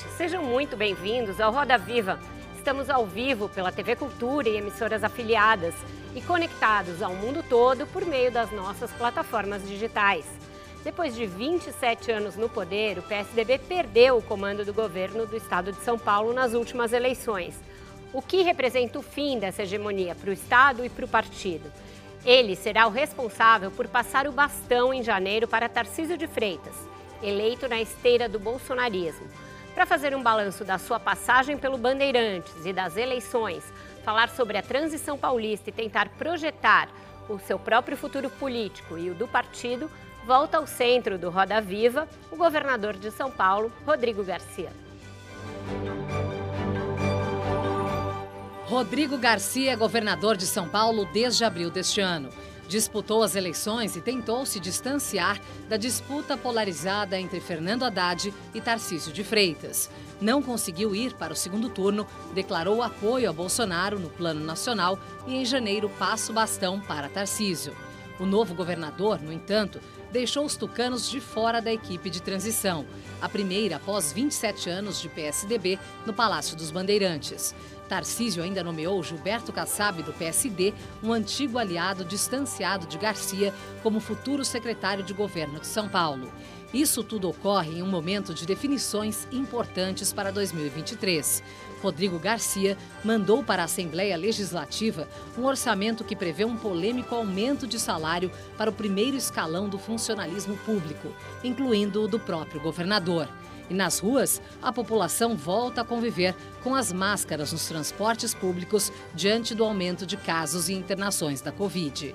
Noite. Sejam muito bem-vindos ao Roda Viva. Estamos ao vivo pela TV Cultura e emissoras afiliadas e conectados ao mundo todo por meio das nossas plataformas digitais. Depois de 27 anos no poder, o PSDB perdeu o comando do governo do estado de São Paulo nas últimas eleições. O que representa o fim dessa hegemonia para o estado e para o partido? Ele será o responsável por passar o bastão em janeiro para Tarcísio de Freitas, eleito na esteira do bolsonarismo para fazer um balanço da sua passagem pelo Bandeirantes e das eleições, falar sobre a transição paulista e tentar projetar o seu próprio futuro político e o do partido, volta ao centro do Roda Viva o governador de São Paulo, Rodrigo Garcia. Rodrigo Garcia é governador de São Paulo desde abril deste ano disputou as eleições e tentou se distanciar da disputa polarizada entre Fernando Haddad e Tarcísio de Freitas. Não conseguiu ir para o segundo turno, declarou apoio a Bolsonaro no plano nacional e em janeiro passa o bastão para Tarcísio. O novo governador, no entanto, deixou os tucanos de fora da equipe de transição, a primeira após 27 anos de PSDB no Palácio dos Bandeirantes. Tarcísio ainda nomeou Gilberto Kassab, do PSD, um antigo aliado distanciado de Garcia, como futuro secretário de governo de São Paulo. Isso tudo ocorre em um momento de definições importantes para 2023. Rodrigo Garcia mandou para a Assembleia Legislativa um orçamento que prevê um polêmico aumento de salário para o primeiro escalão do funcionalismo público, incluindo o do próprio governador. E nas ruas, a população volta a conviver com as máscaras nos transportes públicos diante do aumento de casos e internações da Covid.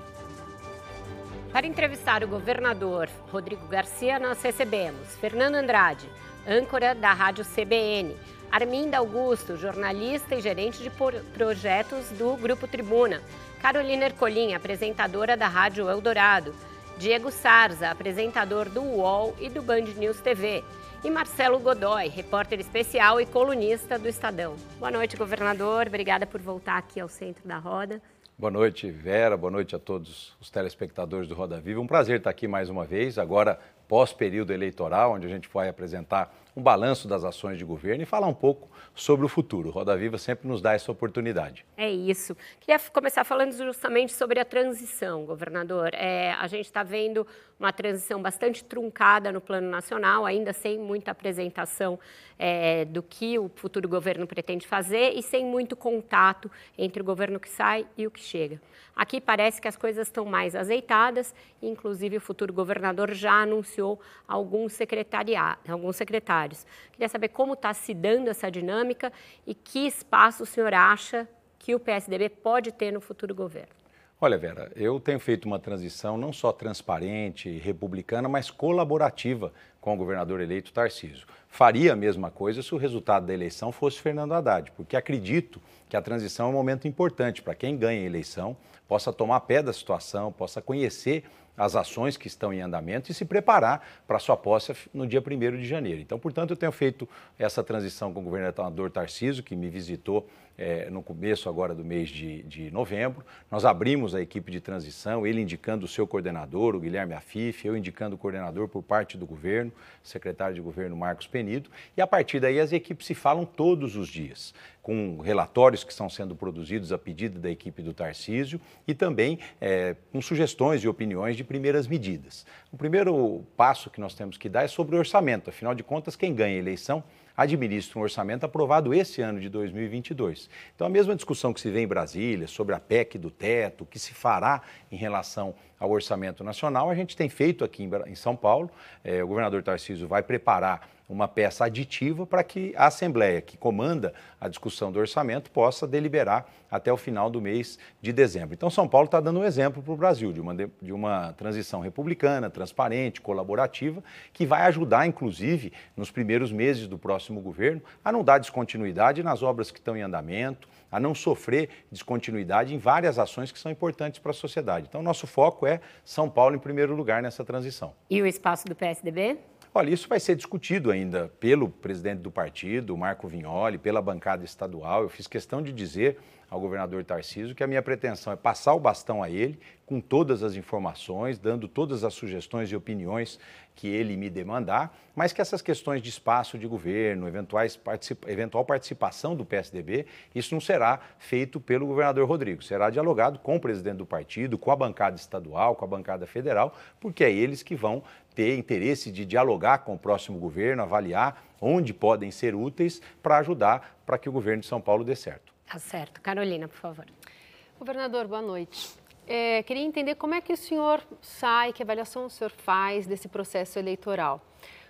Para entrevistar o governador Rodrigo Garcia, nós recebemos Fernando Andrade, âncora da Rádio CBN, Arminda Augusto, jornalista e gerente de projetos do Grupo Tribuna, Carolina Ercolim, apresentadora da Rádio Eldorado, Diego Sarza, apresentador do UOL e do Band News TV, e Marcelo Godoy, repórter especial e colunista do Estadão. Boa noite, governador. Obrigada por voltar aqui ao centro da roda. Boa noite, Vera. Boa noite a todos os telespectadores do Roda Viva. Um prazer estar aqui mais uma vez, agora pós-período eleitoral, onde a gente vai apresentar um balanço das ações de governo e falar um pouco sobre o futuro. Roda Viva sempre nos dá essa oportunidade. É isso. Queria começar falando justamente sobre a transição, governador. É, a gente está vendo uma transição bastante truncada no plano nacional, ainda sem muita apresentação é, do que o futuro governo pretende fazer e sem muito contato entre o governo que sai e o que chega. Aqui parece que as coisas estão mais azeitadas, inclusive o futuro governador já anunciou alguns, secretariados, alguns secretários. Queria saber como está se dando essa dinâmica e que espaço o senhor acha que o PSDB pode ter no futuro governo. Olha, Vera, eu tenho feito uma transição não só transparente, republicana, mas colaborativa com o governador eleito Tarcísio. Faria a mesma coisa se o resultado da eleição fosse Fernando Haddad, porque acredito que a transição é um momento importante para quem ganha a eleição, possa tomar pé da situação, possa conhecer as ações que estão em andamento e se preparar para sua posse no dia 1 de janeiro. Então, portanto, eu tenho feito essa transição com o governador Tarciso, que me visitou é, no começo agora do mês de, de, novembro. Nós abrimos a equipe de transição, ele indicando o seu coordenador, o Guilherme Afif, eu indicando o coordenador por parte do governo, secretário de governo Marcos Penido, e a partir daí as equipes se falam todos os dias, com relatórios que estão sendo produzidos a pedido da equipe do Tarcísio e também é, com sugestões e opiniões de primeiras medidas. O primeiro passo que nós temos que dar é sobre o orçamento, afinal de contas, quem ganha a eleição administra um orçamento aprovado esse ano de 2022. Então, a mesma discussão que se vê em Brasília sobre a PEC do teto, o que se fará em relação ao orçamento nacional, a gente tem feito aqui em São Paulo. É, o governador Tarcísio vai preparar uma peça aditiva para que a Assembleia, que comanda a discussão do orçamento, possa deliberar até o final do mês de dezembro. Então, São Paulo está dando um exemplo para o Brasil de uma, de uma transição republicana, transparente, colaborativa, que vai ajudar, inclusive, nos primeiros meses do próximo governo, a não dar descontinuidade nas obras que estão em andamento, a não sofrer descontinuidade em várias ações que são importantes para a sociedade. Então, nosso foco é São Paulo em primeiro lugar nessa transição. E o espaço do PSDB? Olha, isso vai ser discutido ainda pelo presidente do partido, Marco Vignoli, pela bancada estadual. Eu fiz questão de dizer ao governador Tarcísio que a minha pretensão é passar o bastão a ele com todas as informações, dando todas as sugestões e opiniões que ele me demandar, mas que essas questões de espaço de governo, eventuais participa eventual participação do PSDB, isso não será feito pelo governador Rodrigo, será dialogado com o presidente do partido, com a bancada estadual, com a bancada federal, porque é eles que vão ter interesse de dialogar com o próximo governo, avaliar onde podem ser úteis para ajudar para que o governo de São Paulo dê certo. Tá certo. Carolina, por favor. Governador, boa noite. É, queria entender como é que o senhor sai, que avaliação o senhor faz desse processo eleitoral.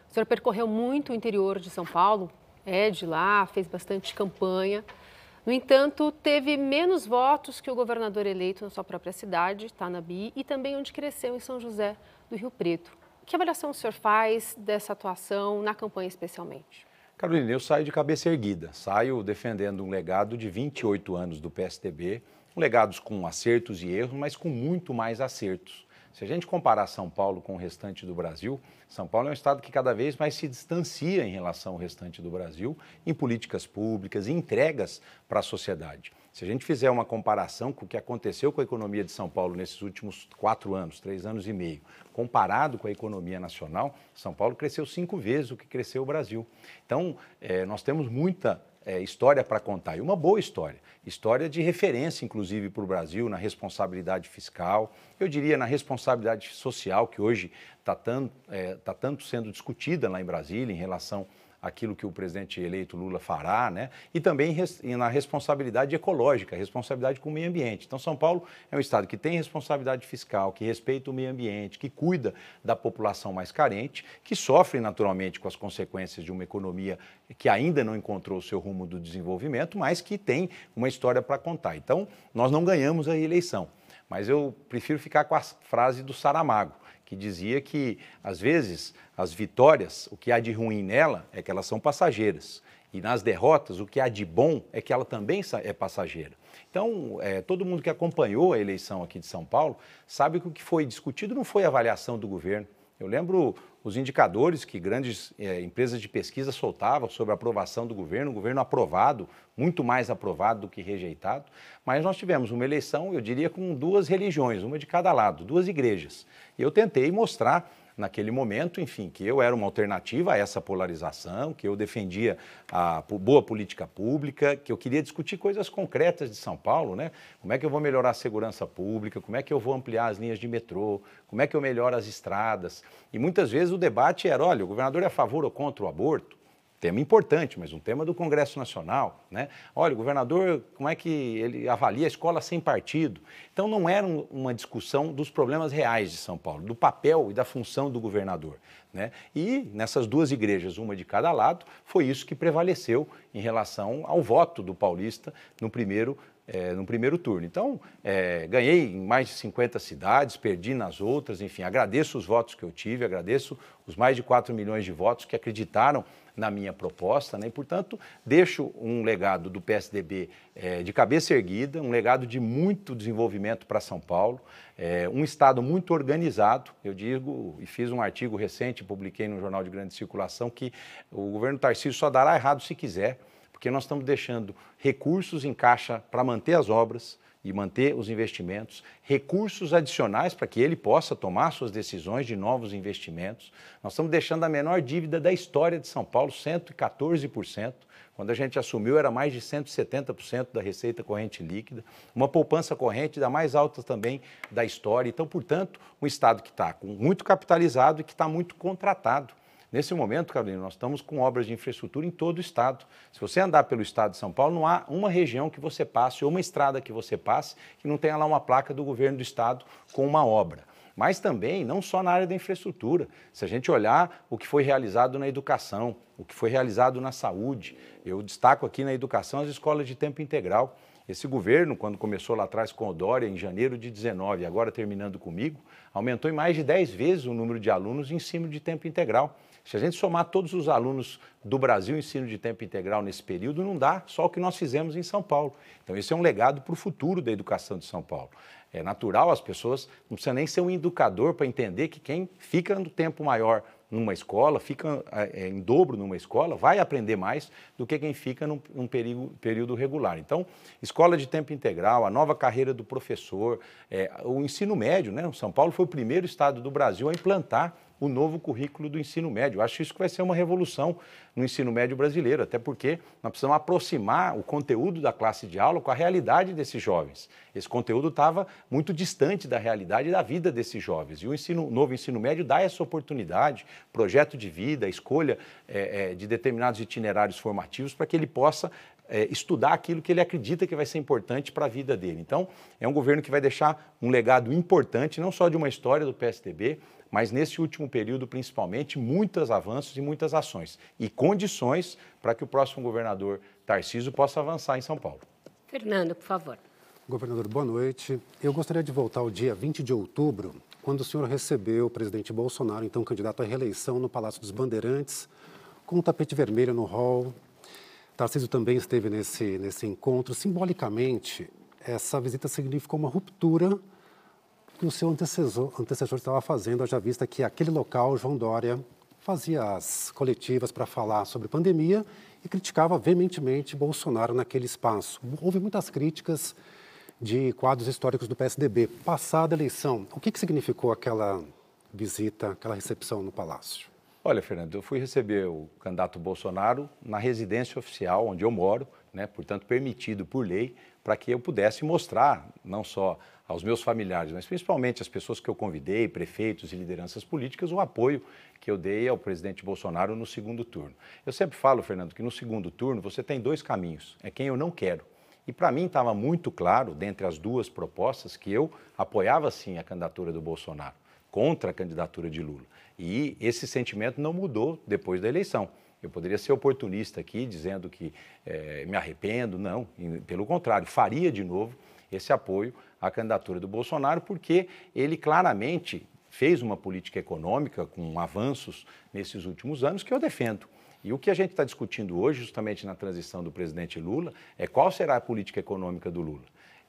O senhor percorreu muito o interior de São Paulo, é de lá, fez bastante campanha. No entanto, teve menos votos que o governador eleito na sua própria cidade, Tanabi, e também onde cresceu em São José do Rio Preto. Que avaliação o senhor faz dessa atuação na campanha especialmente? Carolina, eu saio de cabeça erguida, saio defendendo um legado de 28 anos do PSDB, legados com acertos e erros, mas com muito mais acertos. Se a gente comparar São Paulo com o restante do Brasil, São Paulo é um estado que cada vez mais se distancia em relação ao restante do Brasil em políticas públicas, em entregas para a sociedade. Se a gente fizer uma comparação com o que aconteceu com a economia de São Paulo nesses últimos quatro anos, três anos e meio, comparado com a economia nacional, São Paulo cresceu cinco vezes o que cresceu o Brasil. Então, é, nós temos muita é, história para contar, e uma boa história. História de referência, inclusive, para o Brasil na responsabilidade fiscal, eu diria na responsabilidade social, que hoje está tanto, é, tá tanto sendo discutida lá em Brasília em relação aquilo que o presidente eleito Lula fará, né? E também na responsabilidade ecológica, responsabilidade com o meio ambiente. Então, São Paulo é um estado que tem responsabilidade fiscal, que respeita o meio ambiente, que cuida da população mais carente, que sofre naturalmente com as consequências de uma economia que ainda não encontrou o seu rumo do desenvolvimento, mas que tem uma história para contar. Então, nós não ganhamos a eleição, mas eu prefiro ficar com a frase do Saramago que dizia que, às vezes, as vitórias, o que há de ruim nela é que elas são passageiras. E nas derrotas, o que há de bom é que ela também é passageira. Então, é, todo mundo que acompanhou a eleição aqui de São Paulo sabe que o que foi discutido não foi a avaliação do governo. Eu lembro os indicadores que grandes é, empresas de pesquisa soltavam sobre a aprovação do governo, o governo aprovado, muito mais aprovado do que rejeitado, mas nós tivemos uma eleição, eu diria, com duas religiões, uma de cada lado, duas igrejas. E eu tentei mostrar naquele momento, enfim, que eu era uma alternativa a essa polarização, que eu defendia a boa política pública, que eu queria discutir coisas concretas de São Paulo, né? Como é que eu vou melhorar a segurança pública, como é que eu vou ampliar as linhas de metrô, como é que eu melhoro as estradas. E muitas vezes o debate era, olha, o governador é a favor ou contra o aborto? Tema importante, mas um tema do Congresso Nacional. Né? Olha, o governador, como é que ele avalia a escola sem partido? Então, não era uma discussão dos problemas reais de São Paulo, do papel e da função do governador. Né? E nessas duas igrejas, uma de cada lado, foi isso que prevaleceu em relação ao voto do paulista no primeiro é, no primeiro turno. Então, é, ganhei em mais de 50 cidades, perdi nas outras, enfim, agradeço os votos que eu tive, agradeço os mais de 4 milhões de votos que acreditaram na minha proposta, né? e, portanto, deixo um legado do PSDB é, de cabeça erguida, um legado de muito desenvolvimento para São Paulo, é, um Estado muito organizado. Eu digo, e fiz um artigo recente, publiquei no Jornal de Grande Circulação, que o governo Tarcísio só dará errado se quiser porque nós estamos deixando recursos em caixa para manter as obras e manter os investimentos, recursos adicionais para que ele possa tomar suas decisões de novos investimentos. Nós estamos deixando a menor dívida da história de São Paulo, 114%. Quando a gente assumiu, era mais de 170% da receita corrente líquida, uma poupança corrente da mais alta também da história. Então, portanto, um Estado que está muito capitalizado e que está muito contratado. Nesse momento, Carolina, nós estamos com obras de infraestrutura em todo o estado. Se você andar pelo estado de São Paulo, não há uma região que você passe ou uma estrada que você passe que não tenha lá uma placa do governo do estado com uma obra mas também não só na área da infraestrutura. Se a gente olhar o que foi realizado na educação, o que foi realizado na saúde, eu destaco aqui na educação as escolas de tempo integral. Esse governo, quando começou lá atrás com o Dória, em janeiro de 19, e agora terminando comigo, aumentou em mais de 10 vezes o número de alunos em ensino de tempo integral. Se a gente somar todos os alunos do Brasil em ensino de tempo integral nesse período, não dá só o que nós fizemos em São Paulo. Então, esse é um legado para o futuro da educação de São Paulo. É natural, as pessoas não precisa nem ser um educador para entender que quem fica no tempo maior numa escola, fica é, em dobro numa escola, vai aprender mais do que quem fica num, num período, período, regular. Então, escola de tempo integral, a nova carreira do professor, é, o ensino médio, né? O São Paulo foi o primeiro estado do Brasil a implantar o novo currículo do ensino médio. Acho isso que vai ser uma revolução no ensino médio brasileiro, até porque nós precisamos aproximar o conteúdo da classe de aula com a realidade desses jovens. Esse conteúdo estava muito distante da realidade da vida desses jovens. E o ensino, novo ensino médio dá essa oportunidade, projeto de vida, escolha é, é, de determinados itinerários formativos para que ele possa é, estudar aquilo que ele acredita que vai ser importante para a vida dele. Então, é um governo que vai deixar um legado importante, não só de uma história do PSDB, mas nesse último período, principalmente, muitos avanços e muitas ações e condições para que o próximo governador Tarcísio possa avançar em São Paulo. Fernando, por favor. Governador, boa noite. Eu gostaria de voltar ao dia 20 de outubro, quando o senhor recebeu o presidente Bolsonaro, então candidato à reeleição, no Palácio dos Bandeirantes, com um tapete vermelho no hall. Tarcísio também esteve nesse, nesse encontro. Simbolicamente, essa visita significou uma ruptura que o seu antecessor, antecessor estava fazendo, haja vista que aquele local, João Dória, fazia as coletivas para falar sobre pandemia e criticava veementemente Bolsonaro naquele espaço. Houve muitas críticas de quadros históricos do PSDB. Passada a eleição, o que, que significou aquela visita, aquela recepção no Palácio? Olha, Fernando, eu fui receber o candidato Bolsonaro na residência oficial onde eu moro, né, portanto permitido por lei, para que eu pudesse mostrar não só aos meus familiares, mas principalmente às pessoas que eu convidei, prefeitos e lideranças políticas, o apoio que eu dei ao presidente Bolsonaro no segundo turno. Eu sempre falo, Fernando, que no segundo turno você tem dois caminhos: é quem eu não quero. E para mim estava muito claro, dentre as duas propostas, que eu apoiava sim a candidatura do Bolsonaro, contra a candidatura de Lula. E esse sentimento não mudou depois da eleição. Eu poderia ser oportunista aqui, dizendo que é, me arrependo, não, pelo contrário, faria de novo esse apoio à candidatura do Bolsonaro, porque ele claramente fez uma política econômica com avanços nesses últimos anos que eu defendo. E o que a gente está discutindo hoje, justamente na transição do presidente Lula, é qual será a política econômica do Lula.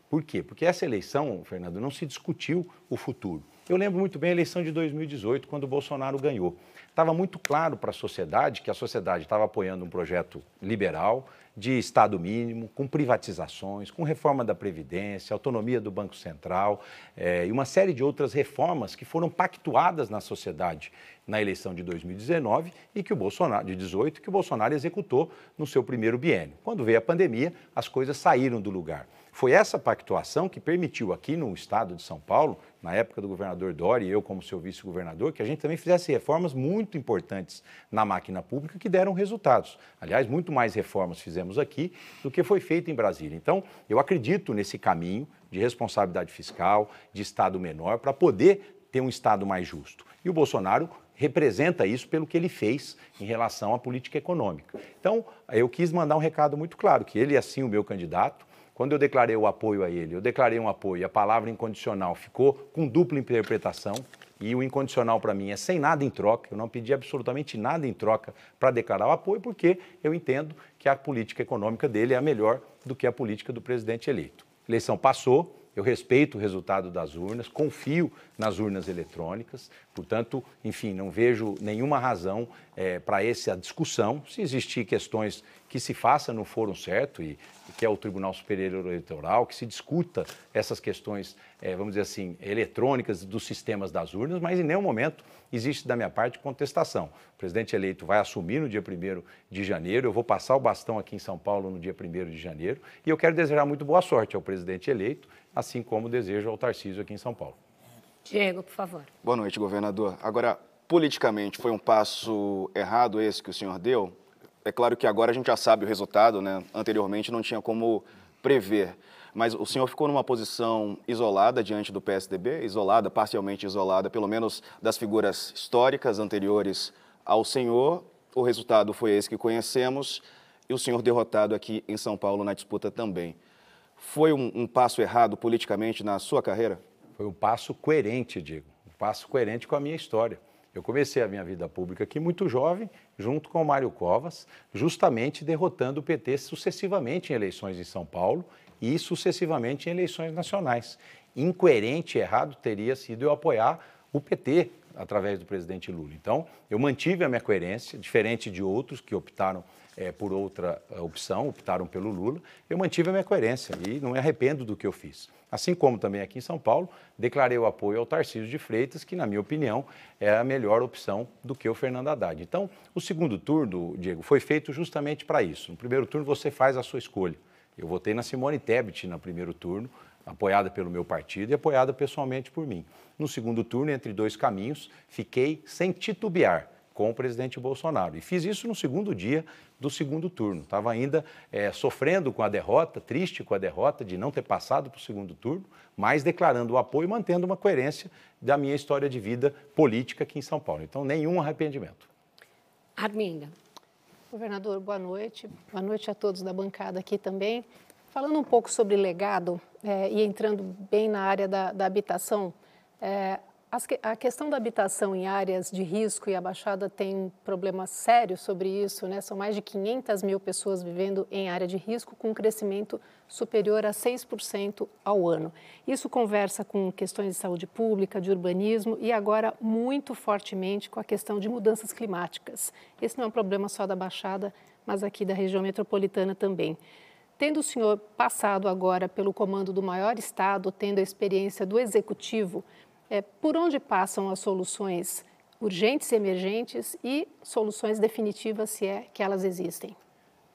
Por quê? Porque essa eleição, Fernando, não se discutiu o futuro. Eu lembro muito bem a eleição de 2018, quando o Bolsonaro ganhou. Estava muito claro para a sociedade que a sociedade estava apoiando um projeto liberal, de Estado mínimo, com privatizações, com reforma da Previdência, autonomia do Banco Central eh, e uma série de outras reformas que foram pactuadas na sociedade na eleição de 2019 e que o Bolsonaro, de 18, que o Bolsonaro executou no seu primeiro biênio. Quando veio a pandemia, as coisas saíram do lugar. Foi essa pactuação que permitiu aqui no estado de São Paulo, na época do governador Dori e eu como seu vice-governador, que a gente também fizesse reformas muito importantes na máquina pública que deram resultados. Aliás, muito mais reformas fizemos aqui do que foi feito em Brasília. Então, eu acredito nesse caminho de responsabilidade fiscal, de Estado menor, para poder ter um Estado mais justo. E o Bolsonaro representa isso pelo que ele fez em relação à política econômica. Então, eu quis mandar um recado muito claro, que ele é sim o meu candidato, quando eu declarei o apoio a ele, eu declarei um apoio, a palavra incondicional ficou com dupla interpretação. E o incondicional para mim é sem nada em troca, eu não pedi absolutamente nada em troca para declarar o apoio, porque eu entendo que a política econômica dele é a melhor do que a política do presidente eleito. A eleição passou, eu respeito o resultado das urnas, confio nas urnas eletrônicas, portanto, enfim, não vejo nenhuma razão é, para essa discussão. Se existir questões que se faça no fórum certo, e, que é o Tribunal Superior Eleitoral, que se discuta essas questões, é, vamos dizer assim, eletrônicas dos sistemas das urnas, mas em nenhum momento existe da minha parte contestação. O presidente eleito vai assumir no dia 1 de janeiro, eu vou passar o bastão aqui em São Paulo no dia 1 de janeiro, e eu quero desejar muito boa sorte ao presidente eleito assim como desejo ao Tarcísio aqui em São Paulo. Diego, por favor. Boa noite, governador. Agora, politicamente foi um passo errado esse que o senhor deu? É claro que agora a gente já sabe o resultado, né? Anteriormente não tinha como prever. Mas o senhor ficou numa posição isolada diante do PSDB, isolada, parcialmente isolada, pelo menos das figuras históricas anteriores ao senhor. O resultado foi esse que conhecemos e o senhor derrotado aqui em São Paulo na disputa também. Foi um, um passo errado politicamente na sua carreira? Foi um passo coerente, Diego. Um passo coerente com a minha história. Eu comecei a minha vida pública aqui muito jovem, junto com o Mário Covas, justamente derrotando o PT sucessivamente em eleições em São Paulo e sucessivamente em eleições nacionais. Incoerente e errado teria sido eu apoiar o PT através do presidente Lula. Então, eu mantive a minha coerência, diferente de outros que optaram é, por outra eh, opção, optaram pelo Lula, eu mantive a minha coerência e não me arrependo do que eu fiz. Assim como também aqui em São Paulo, declarei o apoio ao Tarcísio de Freitas, que, na minha opinião, é a melhor opção do que o Fernando Haddad. Então, o segundo turno, Diego, foi feito justamente para isso. No primeiro turno, você faz a sua escolha. Eu votei na Simone Tebet no primeiro turno, apoiada pelo meu partido e apoiada pessoalmente por mim. No segundo turno, entre dois caminhos, fiquei sem titubear com o presidente Bolsonaro. E fiz isso no segundo dia do segundo turno. Estava ainda é, sofrendo com a derrota, triste com a derrota de não ter passado para o segundo turno, mas declarando o apoio e mantendo uma coerência da minha história de vida política aqui em São Paulo. Então, nenhum arrependimento. Arminda. Governador, boa noite. Boa noite a todos da bancada aqui também. Falando um pouco sobre legado é, e entrando bem na área da, da habitação, é, a questão da habitação em áreas de risco e a Baixada tem um problema sério sobre isso, né? São mais de 500 mil pessoas vivendo em área de risco, com um crescimento superior a 6% ao ano. Isso conversa com questões de saúde pública, de urbanismo e agora muito fortemente com a questão de mudanças climáticas. Esse não é um problema só da Baixada, mas aqui da região metropolitana também. Tendo o senhor passado agora pelo comando do maior estado, tendo a experiência do executivo, é, por onde passam as soluções urgentes e emergentes e soluções definitivas, se é que elas existem?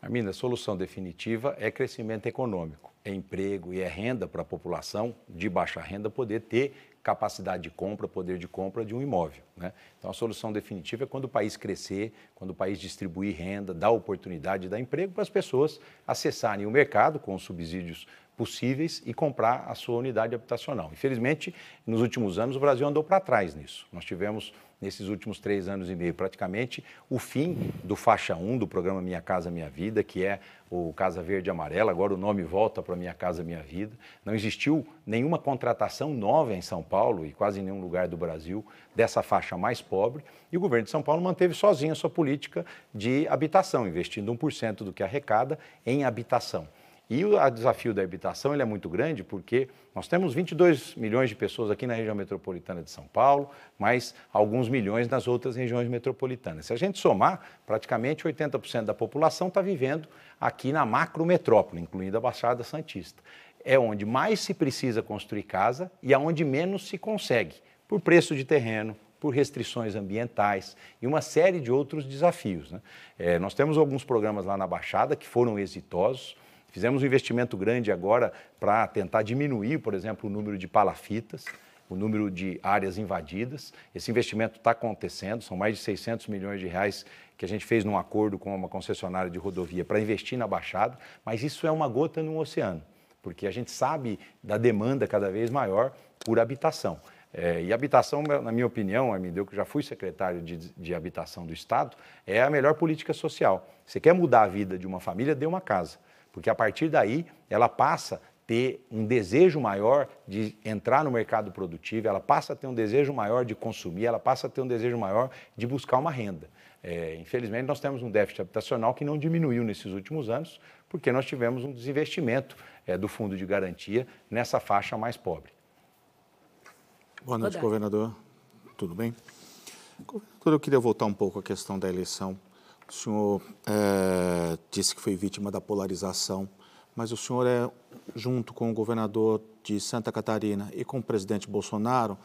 Arminda, a solução definitiva é crescimento econômico, é emprego e é renda para a população de baixa renda poder ter capacidade de compra, poder de compra de um imóvel. Né? Então, a solução definitiva é quando o país crescer, quando o país distribuir renda, dar oportunidade, dar emprego para as pessoas acessarem o mercado com os subsídios possíveis e comprar a sua unidade habitacional. Infelizmente, nos últimos anos, o Brasil andou para trás nisso. Nós tivemos, nesses últimos três anos e meio, praticamente, o fim do faixa 1 do programa Minha Casa Minha Vida, que é o Casa Verde Amarela, agora o nome volta para Minha Casa Minha Vida. Não existiu nenhuma contratação nova em São Paulo e quase em nenhum lugar do Brasil dessa faixa mais pobre, e o governo de São Paulo manteve sozinho a sua política de habitação, investindo 1% do que arrecada em habitação. E o desafio da habitação ele é muito grande porque nós temos 22 milhões de pessoas aqui na região metropolitana de São Paulo, mais alguns milhões nas outras regiões metropolitanas. Se a gente somar, praticamente 80% da população está vivendo aqui na macrometrópole, incluindo a Baixada Santista. É onde mais se precisa construir casa e aonde menos se consegue, por preço de terreno, por restrições ambientais e uma série de outros desafios. Né? É, nós temos alguns programas lá na Baixada que foram exitosos. Fizemos um investimento grande agora para tentar diminuir, por exemplo, o número de palafitas, o número de áreas invadidas. Esse investimento está acontecendo, são mais de 600 milhões de reais que a gente fez num acordo com uma concessionária de rodovia para investir na Baixada, mas isso é uma gota no oceano, porque a gente sabe da demanda cada vez maior por habitação. É, e habitação, na minha opinião, Armindo, que já fui secretário de, de habitação do Estado, é a melhor política social. Você quer mudar a vida de uma família, dê uma casa porque a partir daí ela passa a ter um desejo maior de entrar no mercado produtivo, ela passa a ter um desejo maior de consumir, ela passa a ter um desejo maior de buscar uma renda. É, infelizmente, nós temos um déficit habitacional que não diminuiu nesses últimos anos, porque nós tivemos um desinvestimento é, do fundo de garantia nessa faixa mais pobre. Boa noite, governador. Tudo bem? Governador, eu queria voltar um pouco à questão da eleição o senhor é, disse que foi vítima da polarização, mas o senhor é, junto com o governador de Santa Catarina e com o presidente Bolsonaro,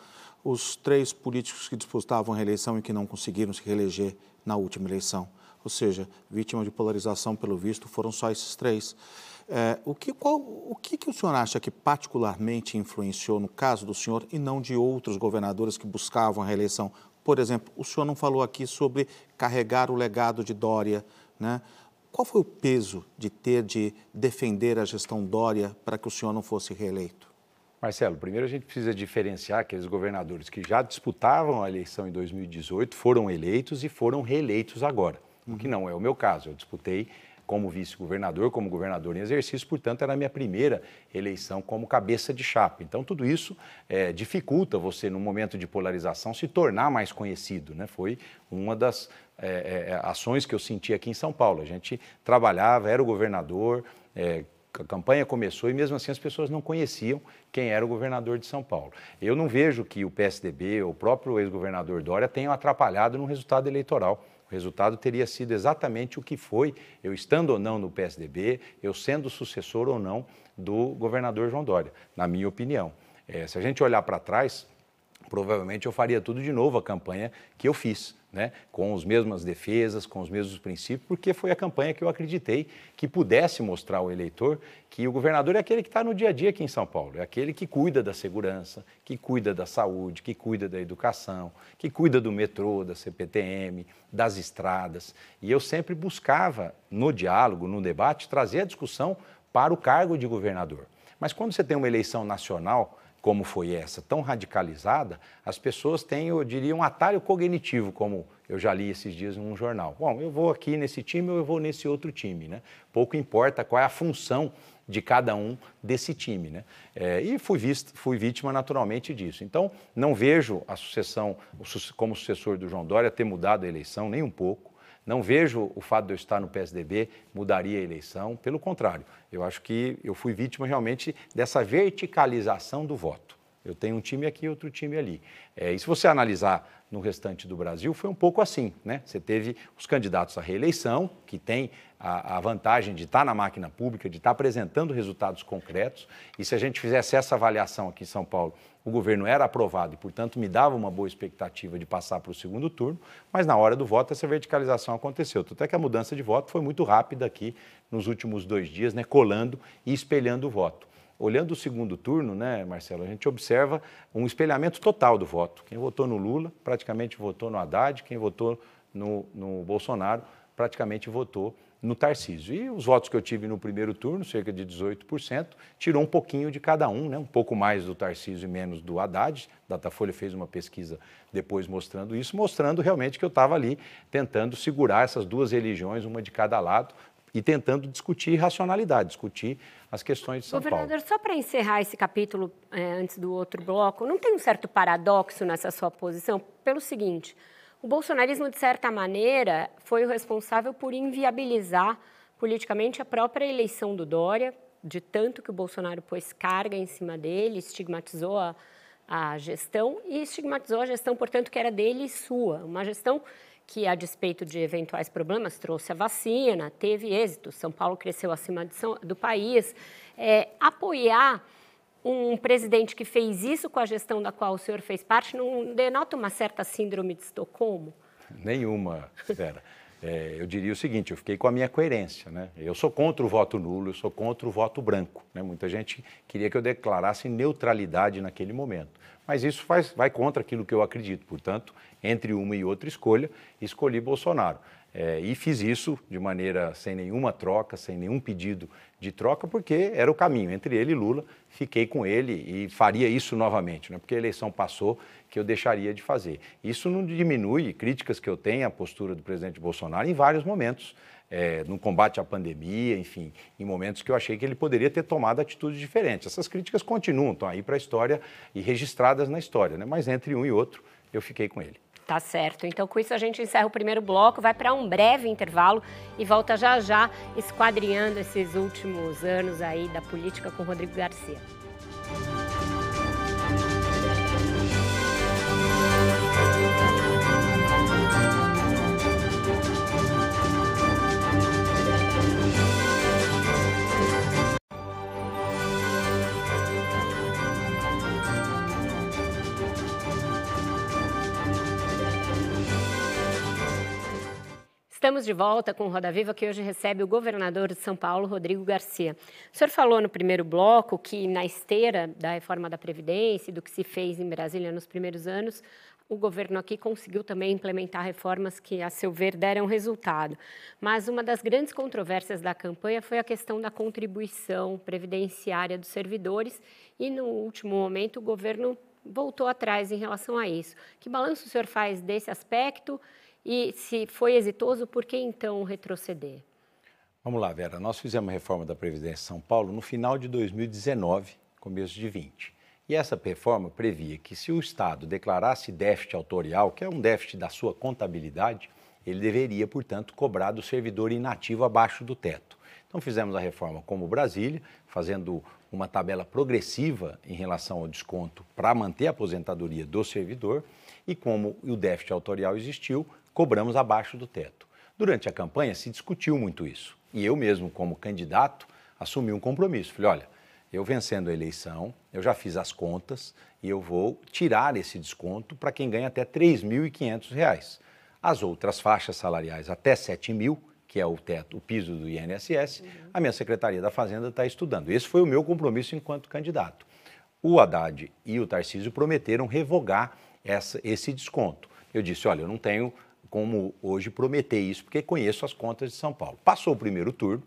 os três políticos que disputavam a reeleição e que não conseguiram se reeleger na última eleição. Ou seja, vítima de polarização, pelo visto, foram só esses três. É, o que, qual, o que, que o senhor acha que particularmente influenciou no caso do senhor e não de outros governadores que buscavam a reeleição? Por exemplo, o senhor não falou aqui sobre carregar o legado de Dória, né? Qual foi o peso de ter de defender a gestão Dória para que o senhor não fosse reeleito? Marcelo, primeiro a gente precisa diferenciar aqueles governadores que já disputavam a eleição em 2018, foram eleitos e foram reeleitos agora, o que não é o meu caso. Eu disputei como vice-governador, como governador em exercício, portanto, era a minha primeira eleição como cabeça de chapa. Então, tudo isso é, dificulta você, no momento de polarização, se tornar mais conhecido. Né? Foi uma das é, é, ações que eu senti aqui em São Paulo. A gente trabalhava, era o governador, é, a campanha começou e mesmo assim as pessoas não conheciam quem era o governador de São Paulo. Eu não vejo que o PSDB, ou o próprio ex-governador Dória, tenham atrapalhado no resultado eleitoral. O resultado teria sido exatamente o que foi, eu estando ou não no PSDB, eu sendo sucessor ou não do governador João Dória, na minha opinião. É, se a gente olhar para trás, provavelmente eu faria tudo de novo a campanha que eu fiz né, com as mesmas defesas, com os mesmos princípios, porque foi a campanha que eu acreditei que pudesse mostrar ao eleitor que o governador é aquele que está no dia a dia aqui em São Paulo, é aquele que cuida da segurança, que cuida da saúde, que cuida da educação, que cuida do metrô, da CPTM, das estradas. E eu sempre buscava, no diálogo, no debate, trazer a discussão para o cargo de governador. Mas quando você tem uma eleição nacional, como foi essa, tão radicalizada, as pessoas têm, eu diria, um atalho cognitivo, como eu já li esses dias num jornal. Bom, eu vou aqui nesse time ou eu vou nesse outro time, né? Pouco importa qual é a função de cada um desse time, né? É, e fui, visto, fui vítima naturalmente disso. Então, não vejo a sucessão, como sucessor do João Dória, ter mudado a eleição nem um pouco. Não vejo o fato de eu estar no PSDB mudaria a eleição, pelo contrário, eu acho que eu fui vítima realmente dessa verticalização do voto. Eu tenho um time aqui, outro time ali. É, e se você analisar no restante do Brasil, foi um pouco assim. Né? Você teve os candidatos à reeleição, que têm a, a vantagem de estar na máquina pública, de estar apresentando resultados concretos. E se a gente fizesse essa avaliação aqui em São Paulo, o governo era aprovado e, portanto, me dava uma boa expectativa de passar para o segundo turno, mas na hora do voto essa verticalização aconteceu. Até que a mudança de voto foi muito rápida aqui nos últimos dois dias, né, colando e espelhando o voto. Olhando o segundo turno, né, Marcelo, a gente observa um espelhamento total do voto. Quem votou no Lula praticamente votou no Haddad, quem votou no, no Bolsonaro praticamente votou no Tarcísio. E os votos que eu tive no primeiro turno, cerca de 18%, tirou um pouquinho de cada um, né? um pouco mais do Tarcísio e menos do Haddad. Datafolha fez uma pesquisa depois mostrando isso, mostrando realmente que eu estava ali tentando segurar essas duas religiões, uma de cada lado, e tentando discutir racionalidade, discutir as questões de São Governador, Paulo. Governador, só para encerrar esse capítulo é, antes do outro bloco, não tem um certo paradoxo nessa sua posição? Pelo seguinte, o bolsonarismo, de certa maneira, foi o responsável por inviabilizar politicamente a própria eleição do Dória, de tanto que o Bolsonaro pôs carga em cima dele, estigmatizou a, a gestão e estigmatizou a gestão, portanto, que era dele e sua. Uma gestão que, a despeito de eventuais problemas, trouxe a vacina, teve êxito. São Paulo cresceu acima São, do país. É, apoiar um presidente que fez isso com a gestão da qual o senhor fez parte não denota uma certa síndrome de Estocolmo? Nenhuma, Vera. É, eu diria o seguinte, eu fiquei com a minha coerência. Né? Eu sou contra o voto nulo, eu sou contra o voto branco. Né? Muita gente queria que eu declarasse neutralidade naquele momento. Mas isso faz, vai contra aquilo que eu acredito. Portanto, entre uma e outra escolha, escolhi Bolsonaro. É, e fiz isso de maneira sem nenhuma troca, sem nenhum pedido de troca, porque era o caminho entre ele e Lula. Fiquei com ele e faria isso novamente, né? porque a eleição passou que eu deixaria de fazer. Isso não diminui críticas que eu tenho à postura do presidente Bolsonaro em vários momentos. É, no combate à pandemia, enfim, em momentos que eu achei que ele poderia ter tomado atitudes diferentes. Essas críticas continuam, estão aí para a história e registradas na história, né? mas entre um e outro eu fiquei com ele. Tá certo. Então, com isso, a gente encerra o primeiro bloco, vai para um breve intervalo e volta já já esquadrinhando esses últimos anos aí da política com Rodrigo Garcia. Estamos de volta com Roda Viva, que hoje recebe o governador de São Paulo, Rodrigo Garcia. O senhor falou no primeiro bloco que, na esteira da reforma da Previdência e do que se fez em Brasília nos primeiros anos, o governo aqui conseguiu também implementar reformas que, a seu ver, deram resultado. Mas uma das grandes controvérsias da campanha foi a questão da contribuição previdenciária dos servidores e, no último momento, o governo voltou atrás em relação a isso. Que balanço o senhor faz desse aspecto e, se foi exitoso, por que então retroceder? Vamos lá, Vera. Nós fizemos a reforma da Previdência em São Paulo no final de 2019, começo de 20. E essa reforma previa que se o Estado declarasse déficit autorial, que é um déficit da sua contabilidade, ele deveria, portanto, cobrar do servidor inativo abaixo do teto. Então fizemos a reforma como Brasília, fazendo uma tabela progressiva em relação ao desconto para manter a aposentadoria do servidor, e como o déficit autorial existiu, cobramos abaixo do teto. Durante a campanha se discutiu muito isso. E eu mesmo, como candidato, assumi um compromisso. Falei, olha, eu vencendo a eleição, eu já fiz as contas e eu vou tirar esse desconto para quem ganha até R$ 3.500. As outras faixas salariais até R$ 7.000, que é o teto, o piso do INSS, uhum. a minha Secretaria da Fazenda está estudando. Esse foi o meu compromisso enquanto candidato. O Haddad e o Tarcísio prometeram revogar essa, esse desconto. Eu disse, olha, eu não tenho como hoje prometer isso, porque conheço as contas de São Paulo. Passou o primeiro turno,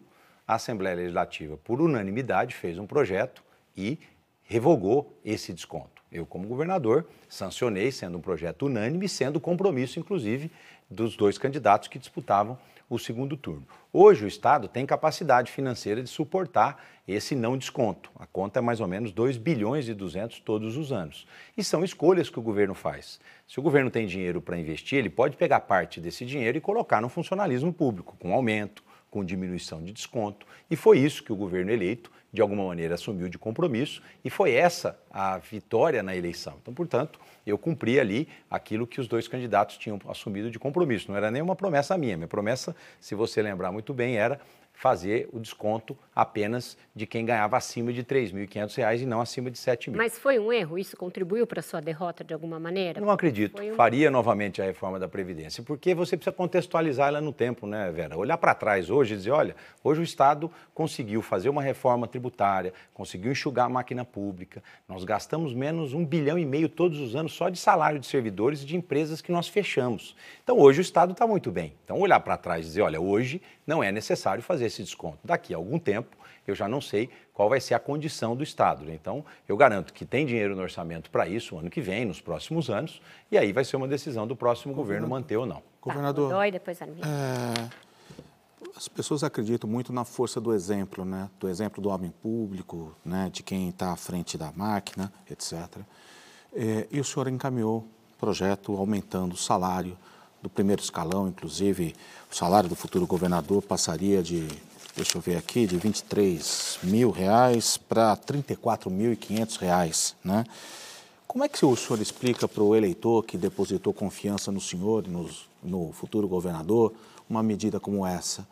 a Assembleia Legislativa, por unanimidade, fez um projeto e revogou esse desconto. Eu, como governador, sancionei, sendo um projeto unânime, sendo compromisso, inclusive, dos dois candidatos que disputavam o segundo turno. Hoje, o Estado tem capacidade financeira de suportar esse não desconto. A conta é mais ou menos 2 bilhões e 200 todos os anos. E são escolhas que o governo faz. Se o governo tem dinheiro para investir, ele pode pegar parte desse dinheiro e colocar no funcionalismo público, com aumento, com diminuição de desconto. E foi isso que o governo eleito, de alguma maneira, assumiu de compromisso e foi essa a vitória na eleição. Então, portanto, eu cumpri ali aquilo que os dois candidatos tinham assumido de compromisso. Não era nenhuma promessa minha. Minha promessa, se você lembrar muito bem, era fazer o desconto apenas de quem ganhava acima de R$ 3.500 e não acima de R$ 7.000. Mas foi um erro? Isso contribuiu para a sua derrota de alguma maneira? Não acredito. Um... Faria novamente a reforma da Previdência, porque você precisa contextualizar ela no tempo, né, Vera? Olhar para trás hoje e dizer, olha, hoje o Estado conseguiu fazer uma reforma tributária, conseguiu enxugar a máquina pública, nós gastamos menos um bilhão e meio todos os anos só de salário de servidores e de empresas que nós fechamos. Então hoje o Estado está muito bem. Então olhar para trás e dizer, olha, hoje não é necessário fazer esse desconto. Daqui a algum tempo, eu já não sei qual vai ser a condição do Estado. Né? Então, eu garanto que tem dinheiro no orçamento para isso ano que vem, nos próximos anos, e aí vai ser uma decisão do próximo governo manter ou não. Governador, tá, depois é, as pessoas acreditam muito na força do exemplo, né? do exemplo do homem público, né? de quem está à frente da máquina, etc. É, e o senhor encaminhou projeto aumentando o salário do primeiro escalão, inclusive o salário do futuro governador passaria de, deixa eu ver aqui, de 23 mil reais para 34.500 reais, né? Como é que o senhor explica para o eleitor que depositou confiança no senhor e no, futuro governador uma medida como essa?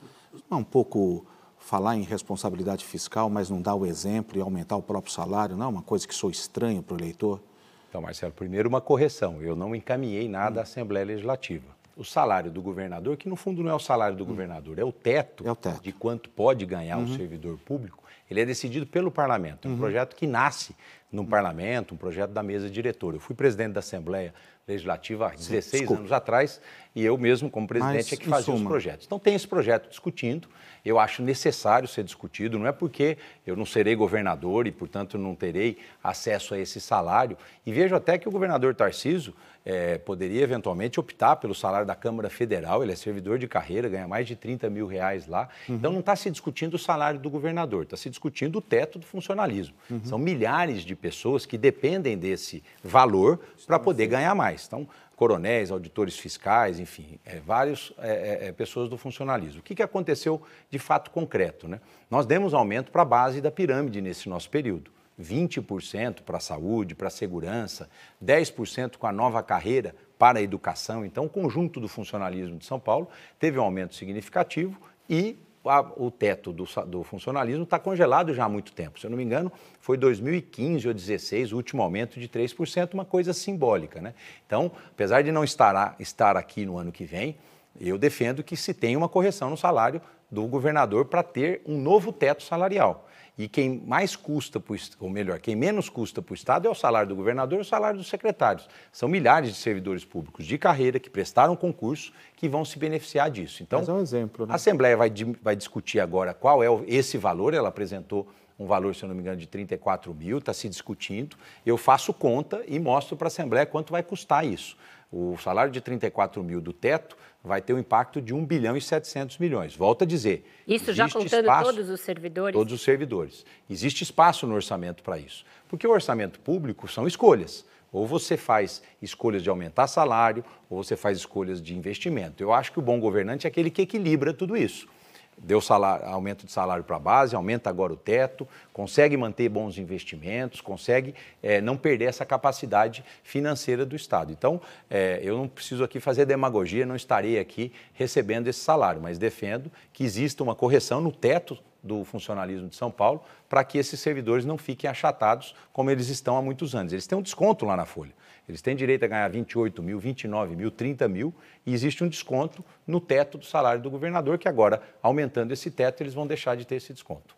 Não é um pouco falar em responsabilidade fiscal, mas não dar o exemplo e aumentar o próprio salário, não é uma coisa que sou estranho para o eleitor? Então, Marcelo, primeiro uma correção. Eu não encaminhei nada à Assembleia Legislativa o salário do governador, que no fundo não é o salário do hum. governador, é o, teto, é o teto, de quanto pode ganhar uhum. o servidor público, ele é decidido pelo parlamento. É um uhum. projeto que nasce no parlamento, um projeto da mesa diretora. Eu fui presidente da Assembleia Legislativa há 16 Desculpa. anos atrás e eu mesmo, como presidente, Mas, é que fazia os projetos. Então tem esse projeto discutindo, eu acho necessário ser discutido, não é porque eu não serei governador e, portanto, não terei acesso a esse salário. E vejo até que o governador Tarciso é, poderia eventualmente optar pelo salário da Câmara Federal, ele é servidor de carreira, ganha mais de 30 mil reais lá. Uhum. Então não está se discutindo o salário do governador, está se discutindo o teto do funcionalismo. Uhum. São milhares de pessoas que dependem desse valor para poder ganhar mais. Então, coronéis, auditores fiscais, enfim, é, várias é, é, é, pessoas do funcionalismo. O que, que aconteceu de fato concreto? Né? Nós demos aumento para a base da pirâmide nesse nosso período. 20% para a saúde, para a segurança, 10% com a nova carreira para a educação. Então, o conjunto do funcionalismo de São Paulo teve um aumento significativo e a, o teto do, do funcionalismo está congelado já há muito tempo. Se eu não me engano, foi 2015 ou 2016 o último aumento de 3%, uma coisa simbólica. Né? Então, apesar de não estar, estar aqui no ano que vem, eu defendo que se tenha uma correção no salário do governador para ter um novo teto salarial. E quem mais custa, pro, ou melhor, quem menos custa para o Estado é o salário do governador e o salário dos secretários. São milhares de servidores públicos de carreira que prestaram concurso que vão se beneficiar disso. Então, Mas é um exemplo, né? a Assembleia vai, vai discutir agora qual é esse valor, ela apresentou um valor, se eu não me engano, de 34 mil, está se discutindo. Eu faço conta e mostro para a Assembleia quanto vai custar isso. O salário de 34 mil do teto vai ter um impacto de 1 bilhão e 700 milhões. Volto a dizer. Isso já contando espaço, todos os servidores? Todos os servidores. Existe espaço no orçamento para isso. Porque o orçamento público são escolhas. Ou você faz escolhas de aumentar salário, ou você faz escolhas de investimento. Eu acho que o bom governante é aquele que equilibra tudo isso deu salário, aumento de salário para a base, aumenta agora o teto, consegue manter bons investimentos, consegue é, não perder essa capacidade financeira do Estado. Então, é, eu não preciso aqui fazer demagogia, não estarei aqui recebendo esse salário, mas defendo que exista uma correção no teto do funcionalismo de São Paulo para que esses servidores não fiquem achatados como eles estão há muitos anos. Eles têm um desconto lá na folha. Eles têm direito a ganhar 28 mil, 29 mil, 30 mil e existe um desconto no teto do salário do governador, que agora, aumentando esse teto, eles vão deixar de ter esse desconto.